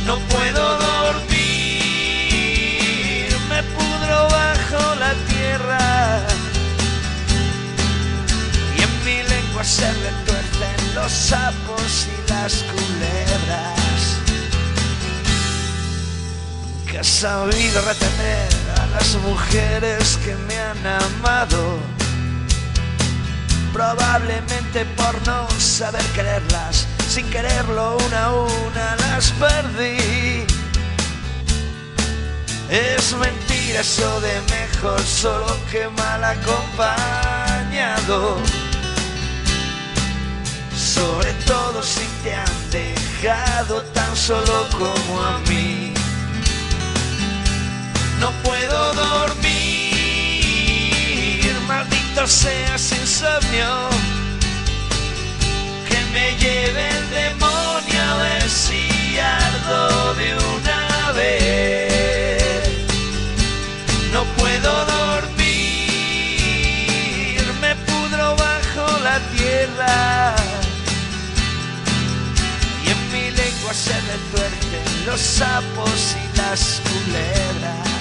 No puedo dormir, me pudro bajo la tierra y en mi lengua se retuercen los sapos y las culebras. Ha sabido retener a las mujeres que me han amado. Probablemente por no saber quererlas, sin quererlo una a una las perdí. Es mentira eso de mejor solo que mal acompañado. Sobre todo si te han dejado tan solo como a mí no puedo dormir, maldito sea sin insomnio, que me lleve el demonio a ver si ardo de una vez. No puedo dormir, me pudro bajo la tierra. Y en mi lengua se retuercen los sapos y las culebras.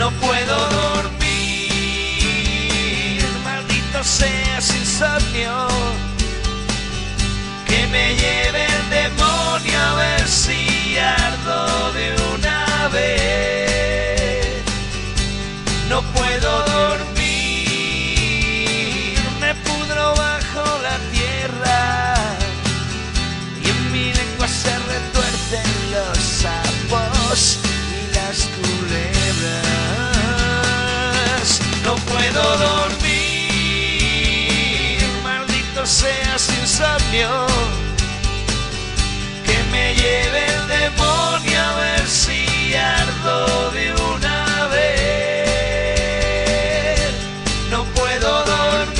No puedo dormir, maldito sea sin insomnio. Que me lleve el demonio a ver si ardo de una vez. No puedo No puedo dormir, maldito sea su insomnio, que me lleve el demonio a ver si ardo de una vez. No puedo dormir,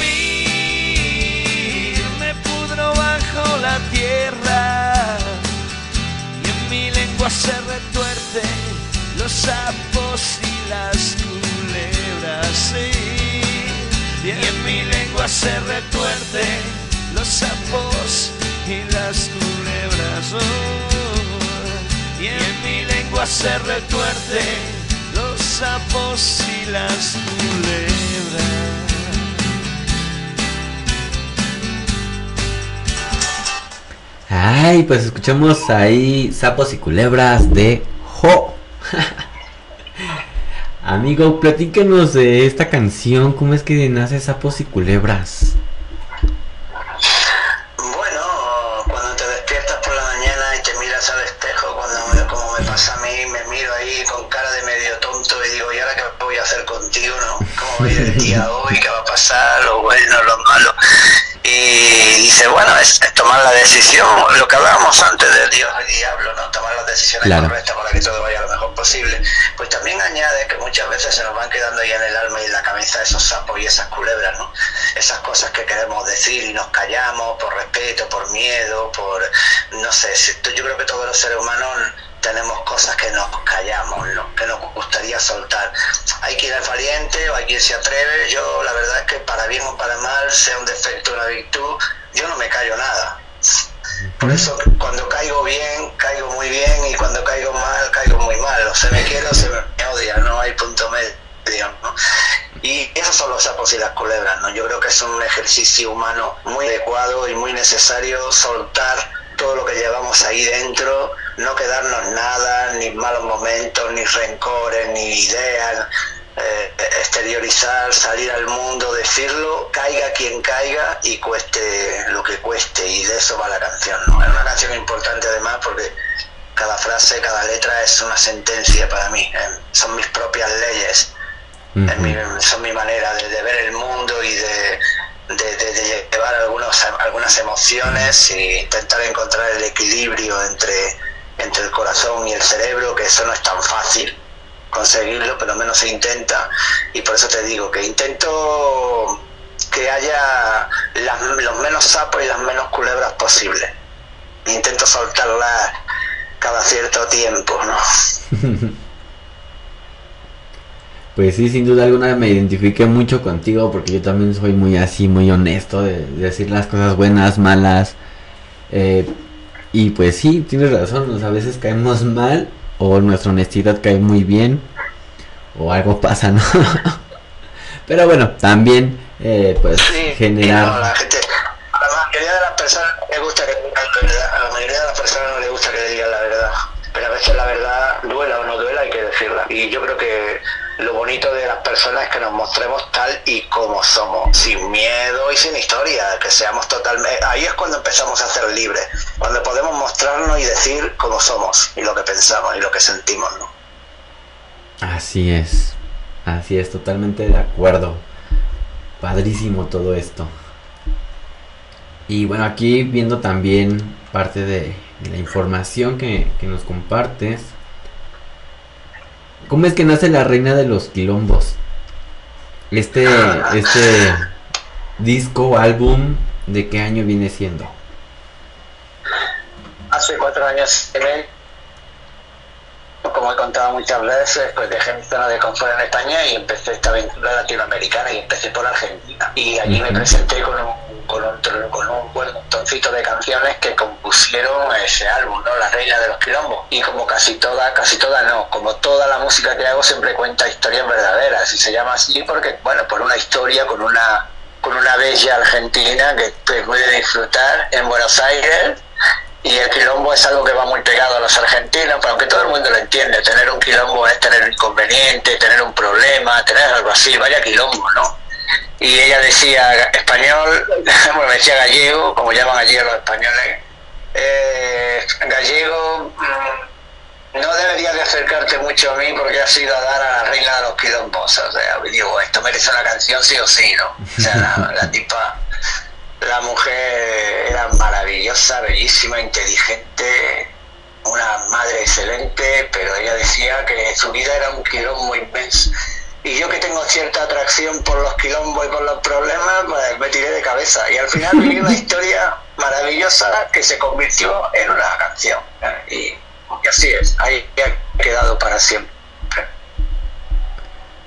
me pudro bajo la tierra y en mi lengua se retuerce los sapos lengua se retuercen los sapos y las culebras, oh. Y en mi lengua se retuercen los sapos y las culebras. Ay, pues escuchamos ahí sapos y culebras de Jo. *laughs* Amigo, platícanos de esta canción, ¿cómo es que nace sapos y culebras? Bueno, cuando te despiertas por la mañana y te miras al espejo, cuando me- como me pasa a mí, me miro ahí con cara de medio tonto y digo, ¿y ahora qué voy a hacer contigo, no? ¿Cómo ir el día *laughs* hoy? ¿Qué va a pasar? Lo bueno, lo malo. Y dice, bueno, es, es tomar la decisión, lo que hablábamos antes de Dios y diablo, ¿no? Tomar las decisiones Claro. correctas para que todo vaya lo mejor posible. Pues también añade que muchas veces se nos van quedando ahí en el alma y en la cabeza esos sapos y esas culebras, ¿no? Esas cosas que queremos decir y nos callamos por respeto, por miedo, por, no sé, yo creo que todos los seres humanos tenemos cosas que nos callamos, que nos gustaría soltar. Hay quien es valiente o hay quien se atreve. Yo la verdad es que para bien o para mal, sea un defecto o una virtud, yo no me callo nada. Por eso cuando caigo bien, caigo muy bien y cuando caigo mal, caigo muy mal. O se me quiere o se me odia, no hay punto medio. ¿no? Y esos son los sapos y las culebras. ¿no? Yo creo que es un ejercicio humano muy adecuado y muy necesario soltar todo lo que llevamos ahí dentro, no quedarnos nada, ni malos momentos, ni rencores, ni ideas, eh, exteriorizar, salir al mundo, decirlo, caiga quien caiga y cueste lo que cueste, y de eso va la canción. ¿no? Es una canción importante además porque cada frase, cada letra es una sentencia para mí, eh, son mis propias leyes, mi- son mi manera de, de ver el mundo y de, de- de- de llevar algunos, algunas emociones e intentar encontrar el equilibrio entre, entre el corazón y el cerebro, que eso no es tan fácil conseguirlo, pero menos se intenta. Y por eso te digo que intento que haya los menos sapos y las menos culebras posibles. Intento soltarlas cada cierto tiempo, ¿no? *laughs* Pues sí, sin duda alguna me identifiqué mucho contigo porque yo también soy muy así, muy honesto de, de decir las cosas buenas, malas. eh, y pues sí, tienes razón, o a veces caemos mal o nuestra honestidad cae muy bien o algo pasa, ¿no? *laughs* Pero bueno, también eh, pues Sí, generar... no, la gente, a la mayoría de las personas le gusta que digan la verdad, a la mayoría de las personas no le gusta que le digan la verdad, pero a veces la verdad duela o no duela hay que decirla. Y yo creo que lo bonito de las personas es que nos mostremos tal y como somos, sin miedo y sin historia, que seamos totalmente... Ahí es cuando empezamos a ser libres, cuando podemos mostrarnos y decir cómo somos y lo que pensamos y lo que sentimos, ¿no? Así es, así es, totalmente de acuerdo. Padrísimo todo esto. Y bueno, aquí viendo también parte de, de la información que, que nos compartes. ¿Cómo es que nace la reina de los quilombos? Este, este disco, álbum, ¿de qué año viene siendo? hace cuatro años medio, como he contado muchas veces, pues dejé mi zona de confort en España y empecé esta aventura latinoamericana y empecé por Argentina. Y allí me presenté con un, con un, con un buen montoncito de canciones que compusieron ese álbum, ¿no? La Reina de los Quilombos. Y como casi toda, casi toda no, como toda la música que hago siempre cuenta historias verdaderas y se llama así porque, bueno, por una historia con una con una bella argentina que, puede disfrutar en Buenos Aires y el quilombo es algo que va muy pegado a los argentinos, pero aunque todo el mundo lo entiende, tener un quilombo es tener un inconveniente, tener un problema, tener algo así, vaya quilombo, ¿no? Y ella decía español, *laughs* bueno, decía gallego, como llaman allí a los españoles, eh, gallego, mm, no deberías de acercarte mucho a mí porque has ido a dar a la reina de los quilombos, o sea, digo, esto merece una canción sí o sí, ¿no? O sea, la, la tipa la mujer era maravillosa, bellísima, inteligente, una madre excelente, pero ella decía que su vida era un quilombo inmenso. Y yo que tengo cierta atracción por los quilombos y por los problemas, pues me tiré de cabeza. Y al final viví una historia maravillosa que se convirtió en una canción. Y, y así es, ahí ha quedado para siempre.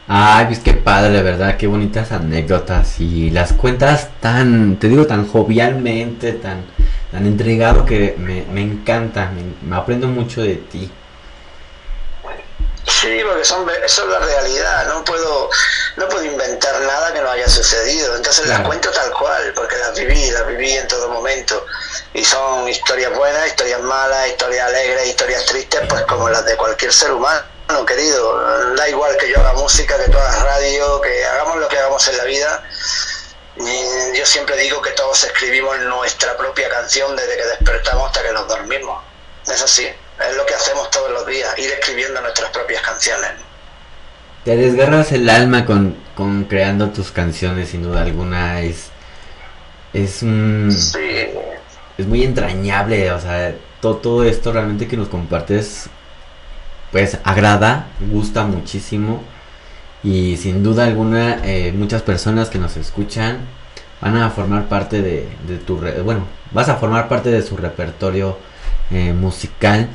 Ay, pues qué padre, ¿verdad? Qué bonitas anécdotas y las cuentas tan, te digo, tan jovialmente, tan, tan entregado que me, me encanta, me, me aprendo mucho de ti. Sí, porque son, eso es la realidad, no puedo, no puedo inventar nada que no haya sucedido, entonces las cuento tal cual, porque las viví, las viví en todo momento, y son historias buenas, historias malas, historias alegres, historias tristes, pues como las de cualquier ser humano, querido, da igual que yo haga música, que tú hagas radio, que hagamos lo que hagamos en la vida, y yo siempre digo que todos escribimos nuestra propia canción desde que despertamos hasta que nos dormimos, es así, es lo que hacemos todos los días, ir escribiendo nuestras propias canciones. Te desgarras el alma con, con creando tus canciones, sin duda alguna, es, es un... Sí, es muy entrañable, o sea, to- todo esto realmente que nos compartes, pues agrada, gusta muchísimo y sin duda alguna eh, muchas personas que nos escuchan van a formar parte de, tu, bueno, vas a formar parte de su repertorio eh, musical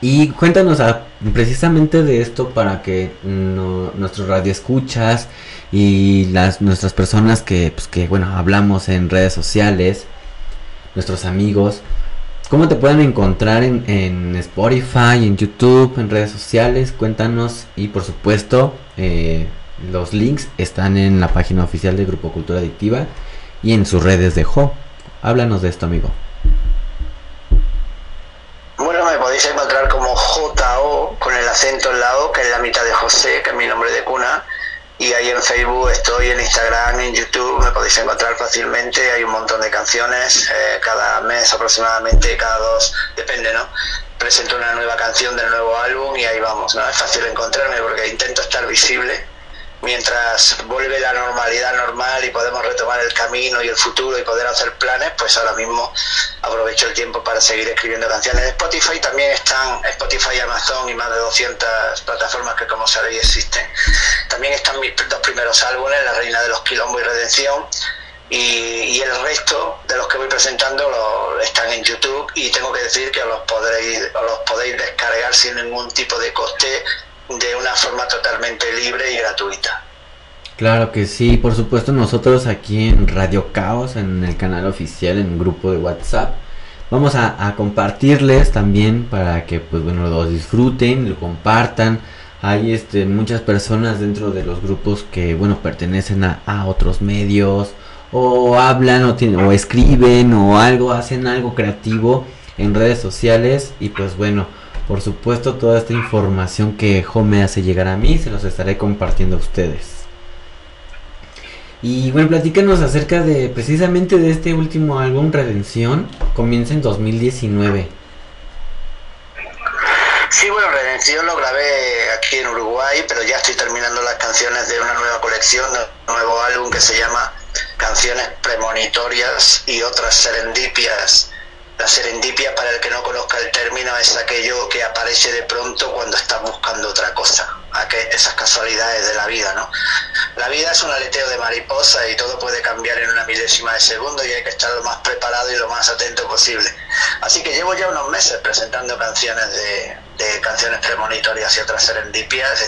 y cuéntanos ah, precisamente de esto para que no, nuestros radioescuchas y las nuestras personas que, pues, que bueno hablamos en redes sociales nuestros amigos. ¿Cómo te pueden encontrar en, en Spotify, en YouTube, en redes sociales? Cuéntanos y por supuesto eh, los links están en la página oficial de Grupo Cultura Adictiva y en sus redes de Jo. Háblanos de esto, amigo. Bueno, me podéis encontrar como JO con el acento en la O, que es la mitad de José, que es mi nombre de cuna. Y ahí en Facebook estoy, en Instagram, en YouTube, me podéis encontrar fácilmente. Hay un montón de canciones, eh, cada mes aproximadamente, cada dos, depende, ¿no? Presento una nueva canción del nuevo álbum y ahí vamos, ¿no? Es fácil encontrarme porque intento estar visible mientras vuelve la normalidad normal y podemos retomar el camino y el futuro y poder hacer planes, pues ahora mismo aprovecho el tiempo para seguir escribiendo canciones. Spotify también están, Spotify, Amazon y más de 200 plataformas que como sabéis existen. También están mis dos primeros álbumes, La Reina de los Quilombos y Redención. Y, el resto de los que voy presentando lo, están en YouTube y tengo que decir que os los, podréis, os los podéis descargar sin ningún tipo de coste de una forma totalmente libre y gratuita. Claro que sí, por supuesto nosotros aquí en Radio Caos, en el canal oficial, en un grupo de WhatsApp, vamos a, compartirles también para que pues bueno lo disfruten, lo compartan. Hay este muchas personas dentro de los grupos que bueno pertenecen a, a otros medios o hablan o, tienen, o escriben o algo, hacen algo creativo en redes sociales y pues bueno, por supuesto toda esta información que Jo me hace llegar a mí se los estaré compartiendo a ustedes. Y bueno, platícanos acerca de precisamente de este último álbum, Redención, comienza en 2019. Sí, bueno, Redención lo grabé aquí en Uruguay, pero ya estoy terminando las canciones de una nueva colección, de un nuevo álbum que se llama Canciones Premonitorias y otras Serendipias. La serendipia, para el que no conozca el término, es aquello que aparece de pronto cuando estás buscando otra cosa, esas casualidades de la vida, ¿no? La vida es un aleteo de mariposa y todo puede cambiar en una milésima de segundo y hay que estar lo más preparado y lo más atento posible. Así que llevo ya unos meses presentando canciones de, de canciones premonitorias y otras serendipias.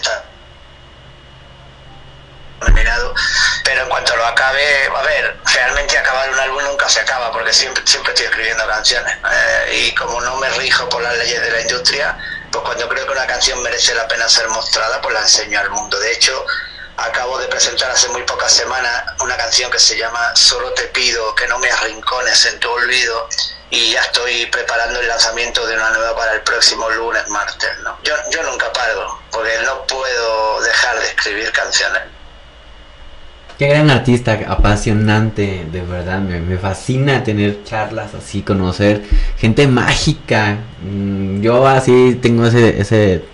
Lo acabe, a ver, realmente acabar un álbum nunca se acaba porque siempre, siempre estoy escribiendo canciones. Eh, y como no me rijo por las leyes de la industria, pues cuando creo que una canción merece la pena ser mostrada, pues la enseño al mundo. De hecho, acabo de presentar hace muy pocas semanas una canción que se llama Solo te pido que no me arrincones en tu olvido y ya estoy preparando el lanzamiento de una nueva para el próximo lunes, martes. ¿no? Yo nunca paro porque no puedo dejar de escribir canciones. Qué gran artista, apasionante, de verdad, me, me fascina tener charlas así, conocer gente mágica. Mm, Yo así tengo ese, ese,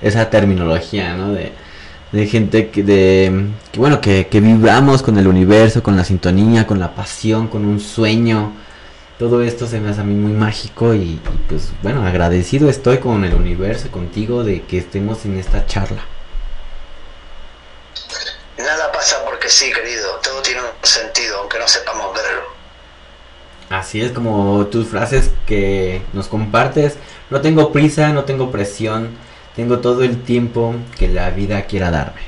esa terminología, ¿no? De, de gente que, de, que bueno, que, que vibramos con el universo, con la sintonía, con la pasión, con un sueño. Todo esto se me hace a mí muy mágico y, y pues bueno, agradecido estoy con el universo, contigo, de que estemos en esta charla. Nada pasa porque sí, querido. Todo tiene un sentido, aunque no sepamos verlo. Así es como tus frases que nos compartes. No tengo prisa, no tengo presión. Tengo todo el tiempo que la vida quiera darme.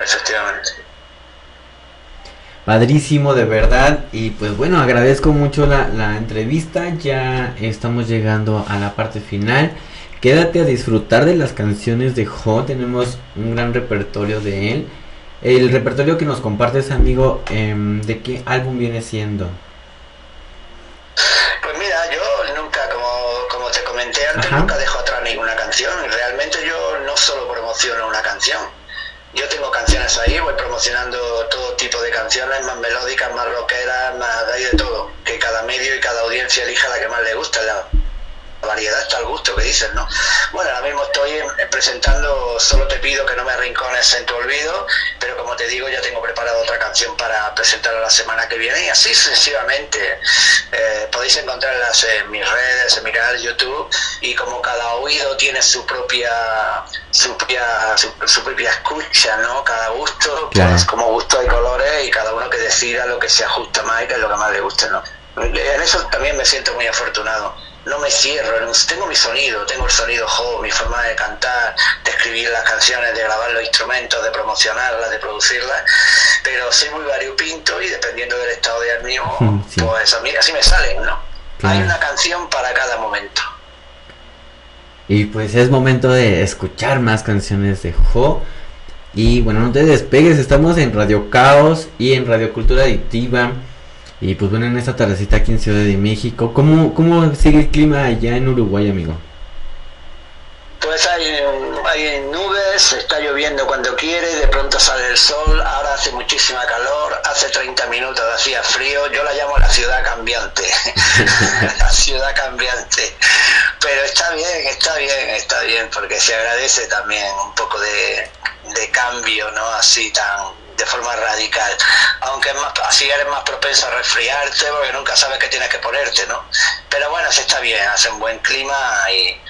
efectivamente. Padrísimo, de verdad. Y pues bueno, agradezco mucho la, la entrevista. Ya estamos llegando a la parte final. Quédate a disfrutar de las canciones de Jo. Tenemos un gran repertorio de él. El repertorio que nos compartes, amigo, em, ¿de qué álbum viene siendo? Pues mira, yo nunca, como, como te comenté antes, Ajá. nunca dejo atrás ninguna canción. Realmente yo no solo promociono una canción. Yo tengo canciones ahí, voy promocionando todo tipo de canciones, más melódicas, más rockeras, más hay de todo. Que cada medio y cada audiencia elija la que más le gusta. La variedad está al gusto que dicen, ¿no? Bueno, ahora mismo estoy eh, presentando Solo te pido que no me arrincones en tu olvido, pero como te digo, ya tengo preparada otra canción para presentarla la semana que viene y así sucesivamente. Eh, podéis encontrarlas en mis redes, en mi canal de YouTube y como cada oído tiene su propia su propia, su, su propia escucha, ¿no? Cada gusto, Claro. pues como gusto hay colores y cada uno que decida lo que se ajusta más y que es lo que más le guste, ¿no? En eso también me siento muy afortunado. No me cierro, tengo mi sonido, tengo el sonido jo, mi forma de cantar, de escribir las canciones, de grabar los instrumentos, de promocionarlas, de producirlas, pero soy muy variopinto y dependiendo del estado de ánimo, *laughs* sí. pues a mí así me salen, ¿no? Claro. Hay una canción para cada momento. Y pues es momento de escuchar más canciones de Jo. Y bueno, no te despegues, estamos en Radio Caos y en Radio Cultura Adictiva. Y pues bueno, en esta tardecita aquí en Ciudad de México. ¿Cómo, cómo sigue el clima allá en Uruguay, amigo? Pues hay, hay nubes, está lloviendo cuando quiere, de pronto sale el sol, ahora hace muchísima calor, hace 30 minutos hacía frío, yo la llamo la ciudad cambiante, *laughs* la ciudad cambiante. Pero está bien, está bien, está bien, porque se agradece también un poco de, de cambio, ¿no? Así tan de forma radical. Aunque es más, así eres más propenso a resfriarte porque nunca sabes qué tienes que ponerte, ¿no? Pero bueno, se está bien, hace un buen clima y,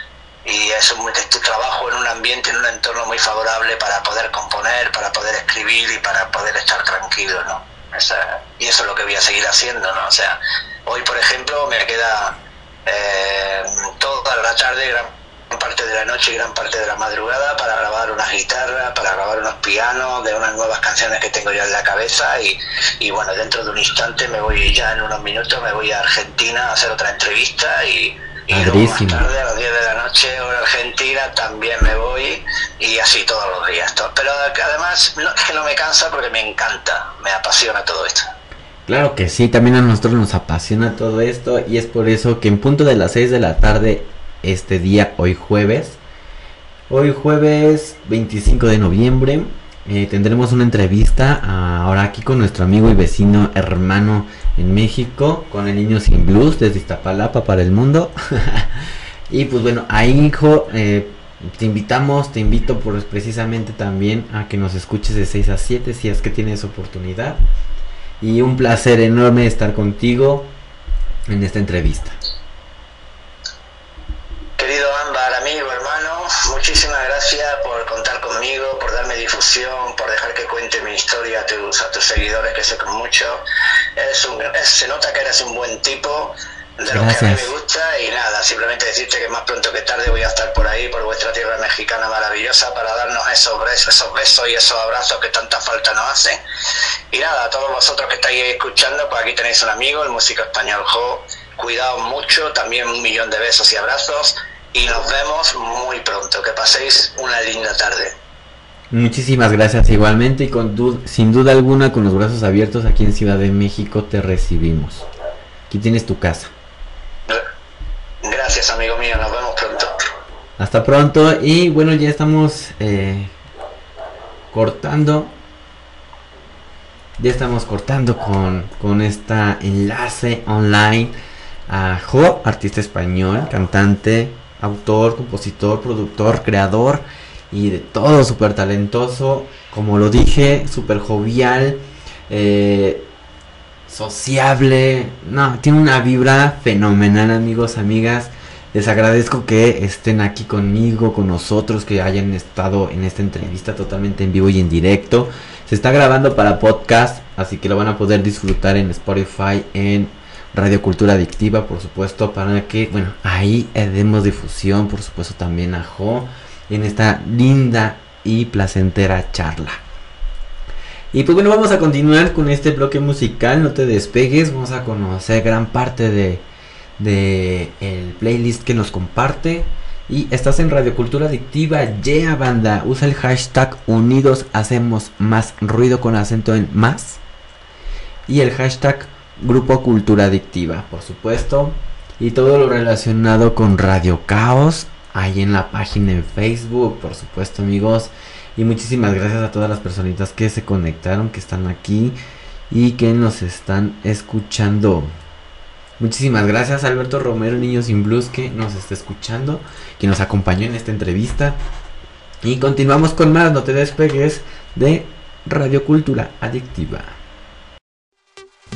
y es, un, es tu trabajo en un ambiente, en un entorno muy favorable para poder componer, para poder escribir y para poder estar tranquilo, ¿no? Y eso es lo que voy a seguir haciendo, ¿no? O sea, hoy, por ejemplo, me queda eh, toda la tarde, gran parte de la noche y gran parte de la madrugada para grabar unas guitarras, para grabar unos pianos de unas nuevas canciones que tengo ya en la cabeza y, y bueno, dentro de un instante me voy ya en unos minutos, me voy a Argentina a hacer otra entrevista y, y luego más tarde a las 10 de la noche hora Argentina también me voy y así todos los días. to- Pero además no, es que no me cansa porque me encanta, me apasiona todo esto. Claro que sí, también a nosotros nos apasiona todo esto y es por eso que en punto de las 6 de la tarde este día, hoy jueves, hoy jueves 25 de noviembre, eh, tendremos una entrevista ah, ahora aquí con nuestro amigo y vecino hermano en México, con el niño sin blues desde Iztapalapa para el mundo. *laughs* y pues bueno, ahí hijo, eh, te invitamos, te invito por precisamente también a que nos escuches de 6 a 7 si es que tienes oportunidad. Y un placer enorme estar contigo en esta entrevista. Querido Ámbar, amigo, hermano, muchísimas gracias por contar conmigo, por darme difusión, por dejar que cuente mi historia a tus, a tus seguidores, que sé con mucho. Eres un- es- se nota que eres un buen tipo, de lo que a mí me gusta, y nada, simplemente decirte que más pronto que tarde voy a estar por ahí, por vuestra tierra mexicana maravillosa, para darnos esos besos, esos besos y esos abrazos que tanta falta nos hacen. Y nada, a todos vosotros que estáis escuchando, pues aquí tenéis un amigo, el músico español Jo. Cuidaos mucho, también un millón de besos y abrazos. Y nos vemos muy pronto. Que paséis una linda tarde. Muchísimas gracias igualmente y con du- sin duda alguna con los brazos abiertos aquí en Ciudad de México te recibimos. Aquí tienes tu casa. Gracias, amigo mío. Nos vemos pronto. Hasta pronto y bueno ya estamos eh, cortando. Ya estamos cortando con, con esta enlace online a Jo, artista español, cantante, autor, compositor, productor, creador y de todo, súper talentoso, como lo dije, súper jovial, eh, sociable, no, tiene una vibra fenomenal amigos, amigas. Les agradezco que estén aquí conmigo, con nosotros, que hayan estado en esta entrevista totalmente en vivo y en directo. Se está grabando para podcast, así que lo van a poder disfrutar en Spotify, en Radio Cultura Adictiva, por supuesto, para que, bueno, ahí demos difusión, por supuesto, también a Jo, en esta linda y placentera charla. Y pues bueno, vamos a continuar con este bloque musical, no te despegues, vamos a conocer gran parte de, de el playlist que nos comparte. Y estás en Radio Cultura Adictiva, yeah banda, usa el hashtag unidos ruido con acento en más. Y el hashtag Grupo Cultura Adictiva, por supuesto. Y todo lo relacionado con Radio Caos, ahí en la página en Facebook, por supuesto amigos. Y muchísimas gracias a todas las personitas que se conectaron, que están aquí y que nos están escuchando. Muchísimas gracias Alberto Romero, Niños sin Blues, que nos está escuchando, que nos acompañó en esta entrevista. Y continuamos con más, no te despegues, de Radio Cultura Adictiva.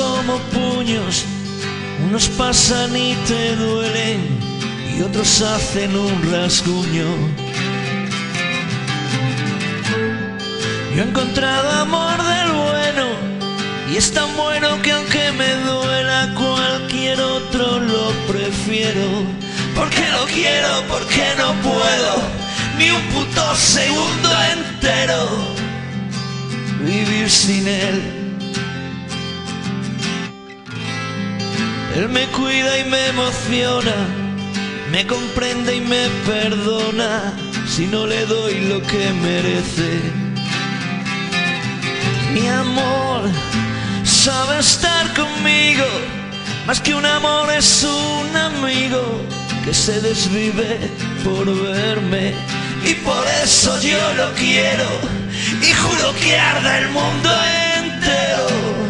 Como puños, unos pasan y te duelen y otros hacen un rasguño. Yo he encontrado amor del bueno y es tan bueno que aunque me duela cualquier otro lo prefiero. Porque lo quiero, porque no puedo ni un puto segundo entero vivir sin él. Él me cuida y me emociona, me comprende y me perdona si no le doy lo que merece. Mi amor sabe estar conmigo, más que un amor es un amigo que se desvive por verme y por eso yo lo quiero y juro que arda el mundo entero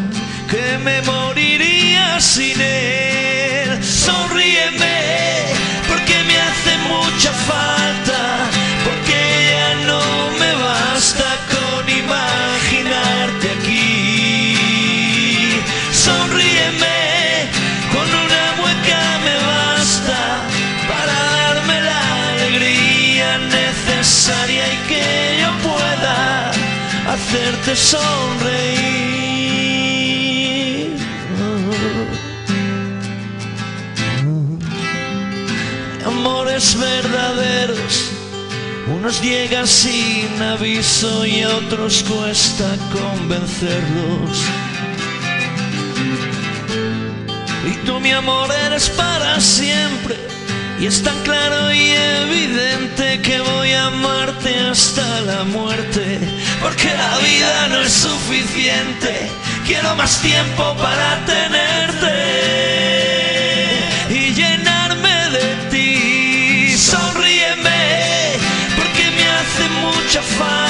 que me moriría sin él. Sonríeme, porque me hace mucha falta, porque ya no me basta con imaginarte aquí. Sonríeme, con una mueca me basta para darme la alegría necesaria y que yo pueda hacerte sonreír. Verdaderos, unos llegan sin aviso y otros cuesta convencerlos. Y tú mi amor eres para siempre. Y es tan claro y evidente que voy a amarte hasta la muerte. Porque la vida no es suficiente. Quiero más tiempo para tenerte. Hace mucha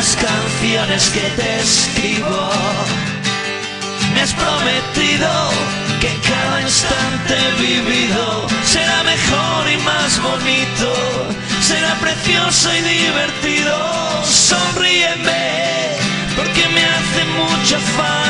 las canciones que te escribo. Me has prometido que cada instante vivido será mejor y más bonito, será precioso y divertido. Sonríeme, porque me hace mucha falta,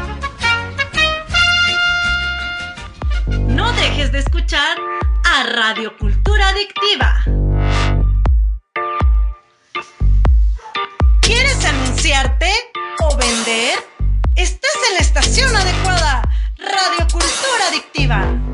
No dejes de escuchar a Radio Cultura Adictiva. ¿Quieres anunciarte o vender? Estás en la estación adecuada, Radio Cultura Adictiva.